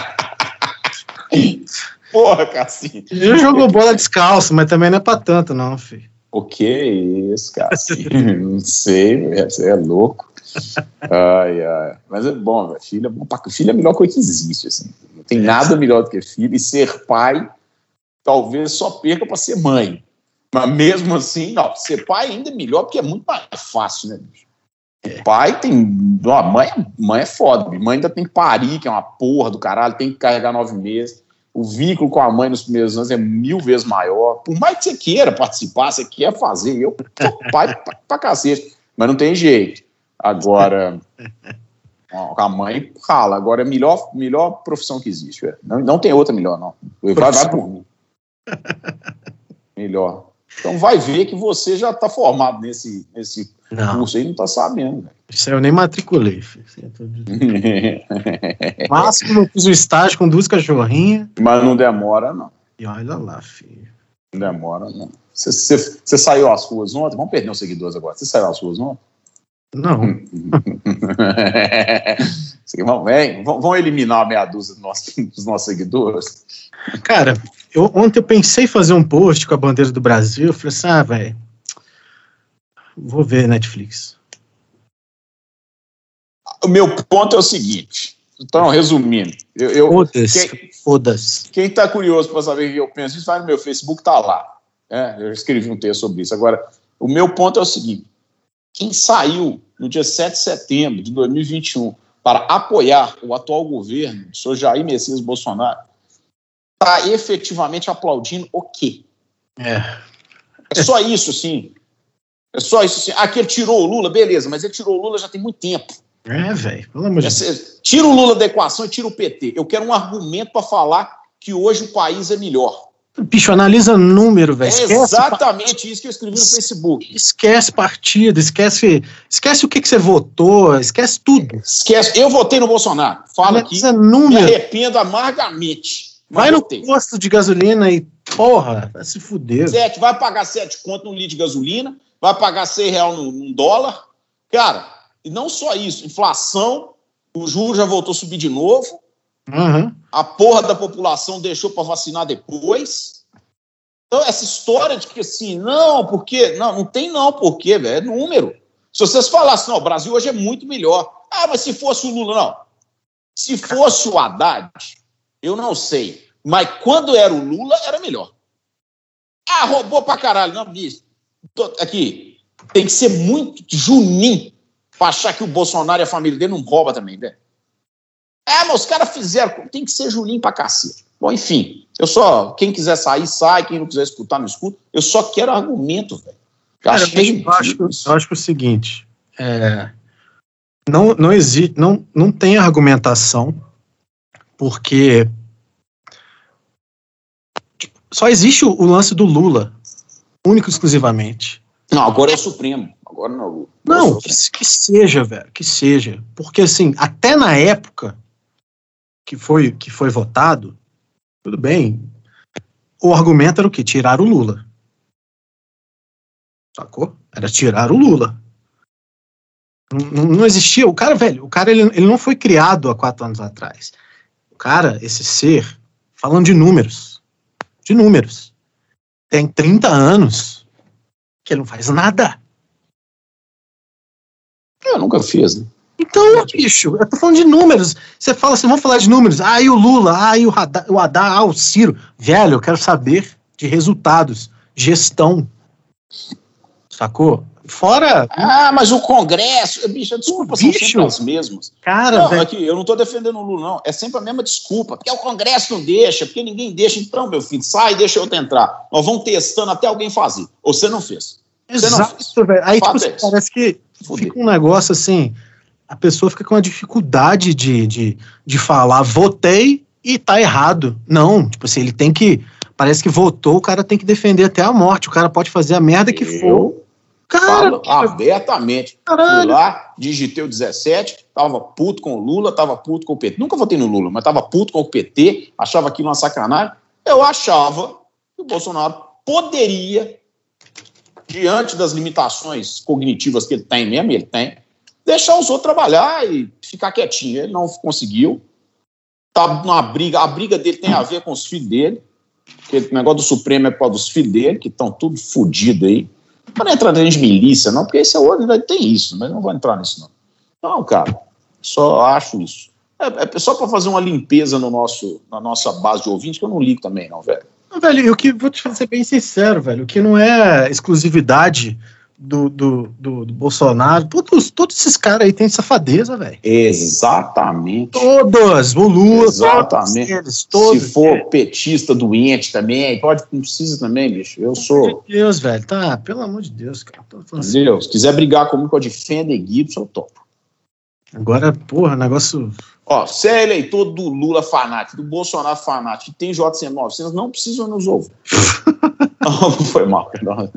porra, Cassinho. Já jogou bola descalço, mas também não é pra tanto, não, filho. O que é isso, Cassinho? não sei, você é louco. Ai, ai. Mas é bom, velho. Filho é bom pra... Filho é a melhor coisa que existe, assim. Não tem nada melhor do que filho. E ser pai, talvez só perca pra ser mãe. Mas mesmo assim, não, ser pai ainda é melhor porque é muito mais fácil, né, bicho? É. Pai tem. Ó, mãe, mãe é foda. Mãe ainda tem que parir, que é uma porra do caralho, tem que carregar nove meses. O vínculo com a mãe nos primeiros anos é mil vezes maior. Por mais que você queira participar, você quer fazer. Eu sou pai pra, pra cacete, mas não tem jeito. Agora, a mãe rala. Agora é a melhor, melhor profissão que existe. Não, não tem outra melhor, não. Vai, vai por mim. Melhor. Então vai ver que você já está formado nesse, nesse não. curso aí, não está sabendo. Véio. Isso aí eu nem matriculei, filho. Máximo eu fiz o estágio com duas cachorrinhas. Mas não demora, não. E olha lá, filho. Não demora, não. Você saiu às ruas ontem? Vamos perder os seguidores agora. Você saiu às ruas ontem? Não. vão, vão eliminar a meia dúzia dos nossos, dos nossos seguidores? Cara, eu, ontem eu pensei em fazer um post com a bandeira do Brasil. Eu falei assim: ah, velho, vou ver Netflix. O meu ponto é o seguinte. Então, resumindo, eu, eu foda-se. Quem, foda quem está curioso para saber o que eu penso, isso vai no meu Facebook, tá lá. É, eu escrevi um texto sobre isso. Agora, o meu ponto é o seguinte: quem saiu no dia 7 de setembro de 2021 para apoiar o atual governo, o senhor Jair Messias Bolsonaro, está efetivamente aplaudindo o quê? É. É só isso, sim. É só isso, sim. Ah, que ele tirou o Lula, beleza, mas ele tirou o Lula já tem muito tempo. É, velho, pelo amor de Deus. Tira o Lula da equação e tira o PT. Eu quero um argumento para falar que hoje o país é melhor. Bicho, analisa número, velho. É exatamente isso que eu escrevi no Facebook. Esquece partido, esquece, esquece o que, que você votou, esquece tudo. Esquece. Eu votei no Bolsonaro. Fala aqui. Número. Me arrependo amargamente. Vai no posto de gasolina e, porra, vai se fuder. Sete, vai pagar sete conto no litro de gasolina, vai pagar seis real num, dólar. Cara, e não só isso, inflação, o juro já voltou a subir de novo. Uhum. A porra da população deixou para vacinar depois. Então, essa história de que assim, não, porque. Não, não tem não porque, velho, é número. Se vocês falassem, não, o Brasil hoje é muito melhor. Ah, mas se fosse o Lula, não. Se fosse o Haddad, eu não sei. Mas quando era o Lula, era melhor. Ah, roubou pra caralho. Não, bicho. Aqui, tem que ser muito juninho pra achar que o Bolsonaro e a família dele não rouba também, né? É, mas os caras fizeram. Tem que ser juninho pra cacete. Bom, enfim, eu só. Quem quiser sair, sai. Quem não quiser escutar, não escuta. Eu só quero argumento, velho. Eu, acho, eu, acho, eu acho o seguinte. É, não, não existe. Não, não tem argumentação, porque. Tipo, só existe o, o lance do Lula, único e exclusivamente. Não, agora é o Supremo. Agora não é o Lula. Não, que, que seja, velho, que seja. Porque, assim, até na época que foi, que foi votado, tudo bem. O argumento era o quê? Tirar o Lula. Sacou? Era tirar o Lula. Não, não, existia. O cara, velho, o cara ele, ele não foi criado há quatro anos atrás. Cara, esse ser, falando de números, de números, tem 30 anos que ele não faz nada. Eu nunca fiz, né? Então, bicho, eu tô falando de números. Você fala assim, vamos falar de números. Ah, e o Lula, ah, e o Haddad, o Haddad, ah, o Ciro. Velho, eu quero saber de resultados, gestão. Sacou? Fora. Ah, mas o Congresso. Bicho, desculpa, bicho, são sempre as mesmas. Cara, não, aqui, eu não tô defendendo o Lula, não. É sempre a mesma desculpa. Porque o Congresso não deixa, porque ninguém deixa. Então, meu filho, sai, deixa eu entrar. Nós vamos testando até alguém fazer. Ou você não fez. Você Exato, velho. Aí, tipo, é parece que Fudeu. fica um negócio assim a pessoa fica com uma dificuldade de, de, de falar, votei e tá errado. Não, tipo assim, ele tem que. Parece que votou, o cara tem que defender até a morte. O cara pode fazer a merda que Eu for. Cara, abertamente. Caralho. Fui lá, digitei o 17, tava puto com o Lula, tava puto com o PT. Nunca votei no Lula, mas tava puto com o PT, achava aquilo uma sacanagem. Eu achava que o Bolsonaro poderia, diante das limitações cognitivas que ele tem mesmo, ele tem, deixar os outros trabalhar e ficar quietinho. Ele não conseguiu. Tá numa briga. A briga dele tem a ver com os filhos dele. Porque o negócio do Supremo é por causa dos filhos dele, que estão tudo fodidos aí. Vou entrar de milícia, não, porque esse é outro, tem isso, mas não vou entrar nisso, não. Não, cara, só acho isso. É, é só para fazer uma limpeza no nosso, na nossa base de ouvintes, que eu não ligo também, não, velho. Velho, o que vou te ser bem sincero, velho, o que não é exclusividade do, do, do, do, Bolsonaro, todos, todos esses caras aí têm safadeza, velho. Exatamente. Todos, o Lula, Exatamente. Todos eles, todos. Se for petista doente também, pode, não precisa também, bicho. Eu sou. Pelo amor de Deus, velho, tá, pelo amor de Deus, cara. Entendeu? Se quiser brigar comigo, eu defendo Gibson, eu topo. Agora, porra, negócio. Ó, se é eleitor do Lula fanático, do Bolsonaro fanático, tem JC 900, não precisam nos ouvir. não, foi mal. Não.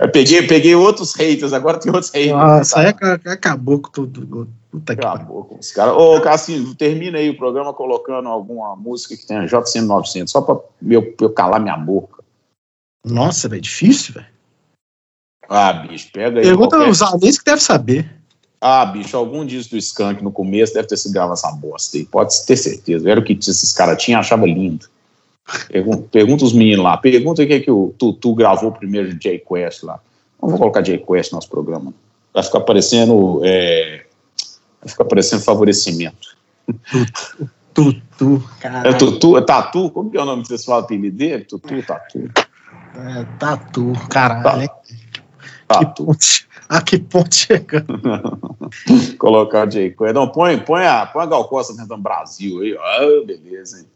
Eu peguei, peguei outros haters, agora tem outros haters. Nossa, aí acabou com tudo. Puta acabou com os caras. Ô, Cassinho, termina aí o programa colocando alguma música que tenha JC 900, só pra eu, eu calar minha boca. Nossa, velho, difícil, velho. Ah, bicho, pega aí. Pergunta qualquer... os alunos que deve saber. Ah, bicho, algum disso do Skank no começo deve ter sido gravar essa bosta aí. Pode ter certeza. Era o que esses caras tinham, achava lindo. Pergunta, pergunta os meninos lá. Pergunta o que é que o Tutu gravou primeiro de J-Quest lá. Não vou colocar J-Quest no nosso programa. Vai ficar parecendo. É, vai ficar parecendo favorecimento. Tutu, caralho. É Tutu? É Tatu? Como que é o nome que vocês falam apelido dele? Tutu, Tatu. É, tatu, caralho. Tatu. Que a que ponto chegando? Colocar o Jay Não, põe, põe, a, põe a Gal Costa tentando Brasil aí. Ah, beleza, hein?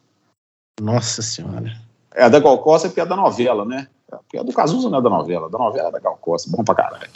Nossa Senhora. É, a da Gal Costa é porque é da novela, né? Porque a do Cazuza não é da novela. Da novela é da Gal Costa. Bom pra caralho.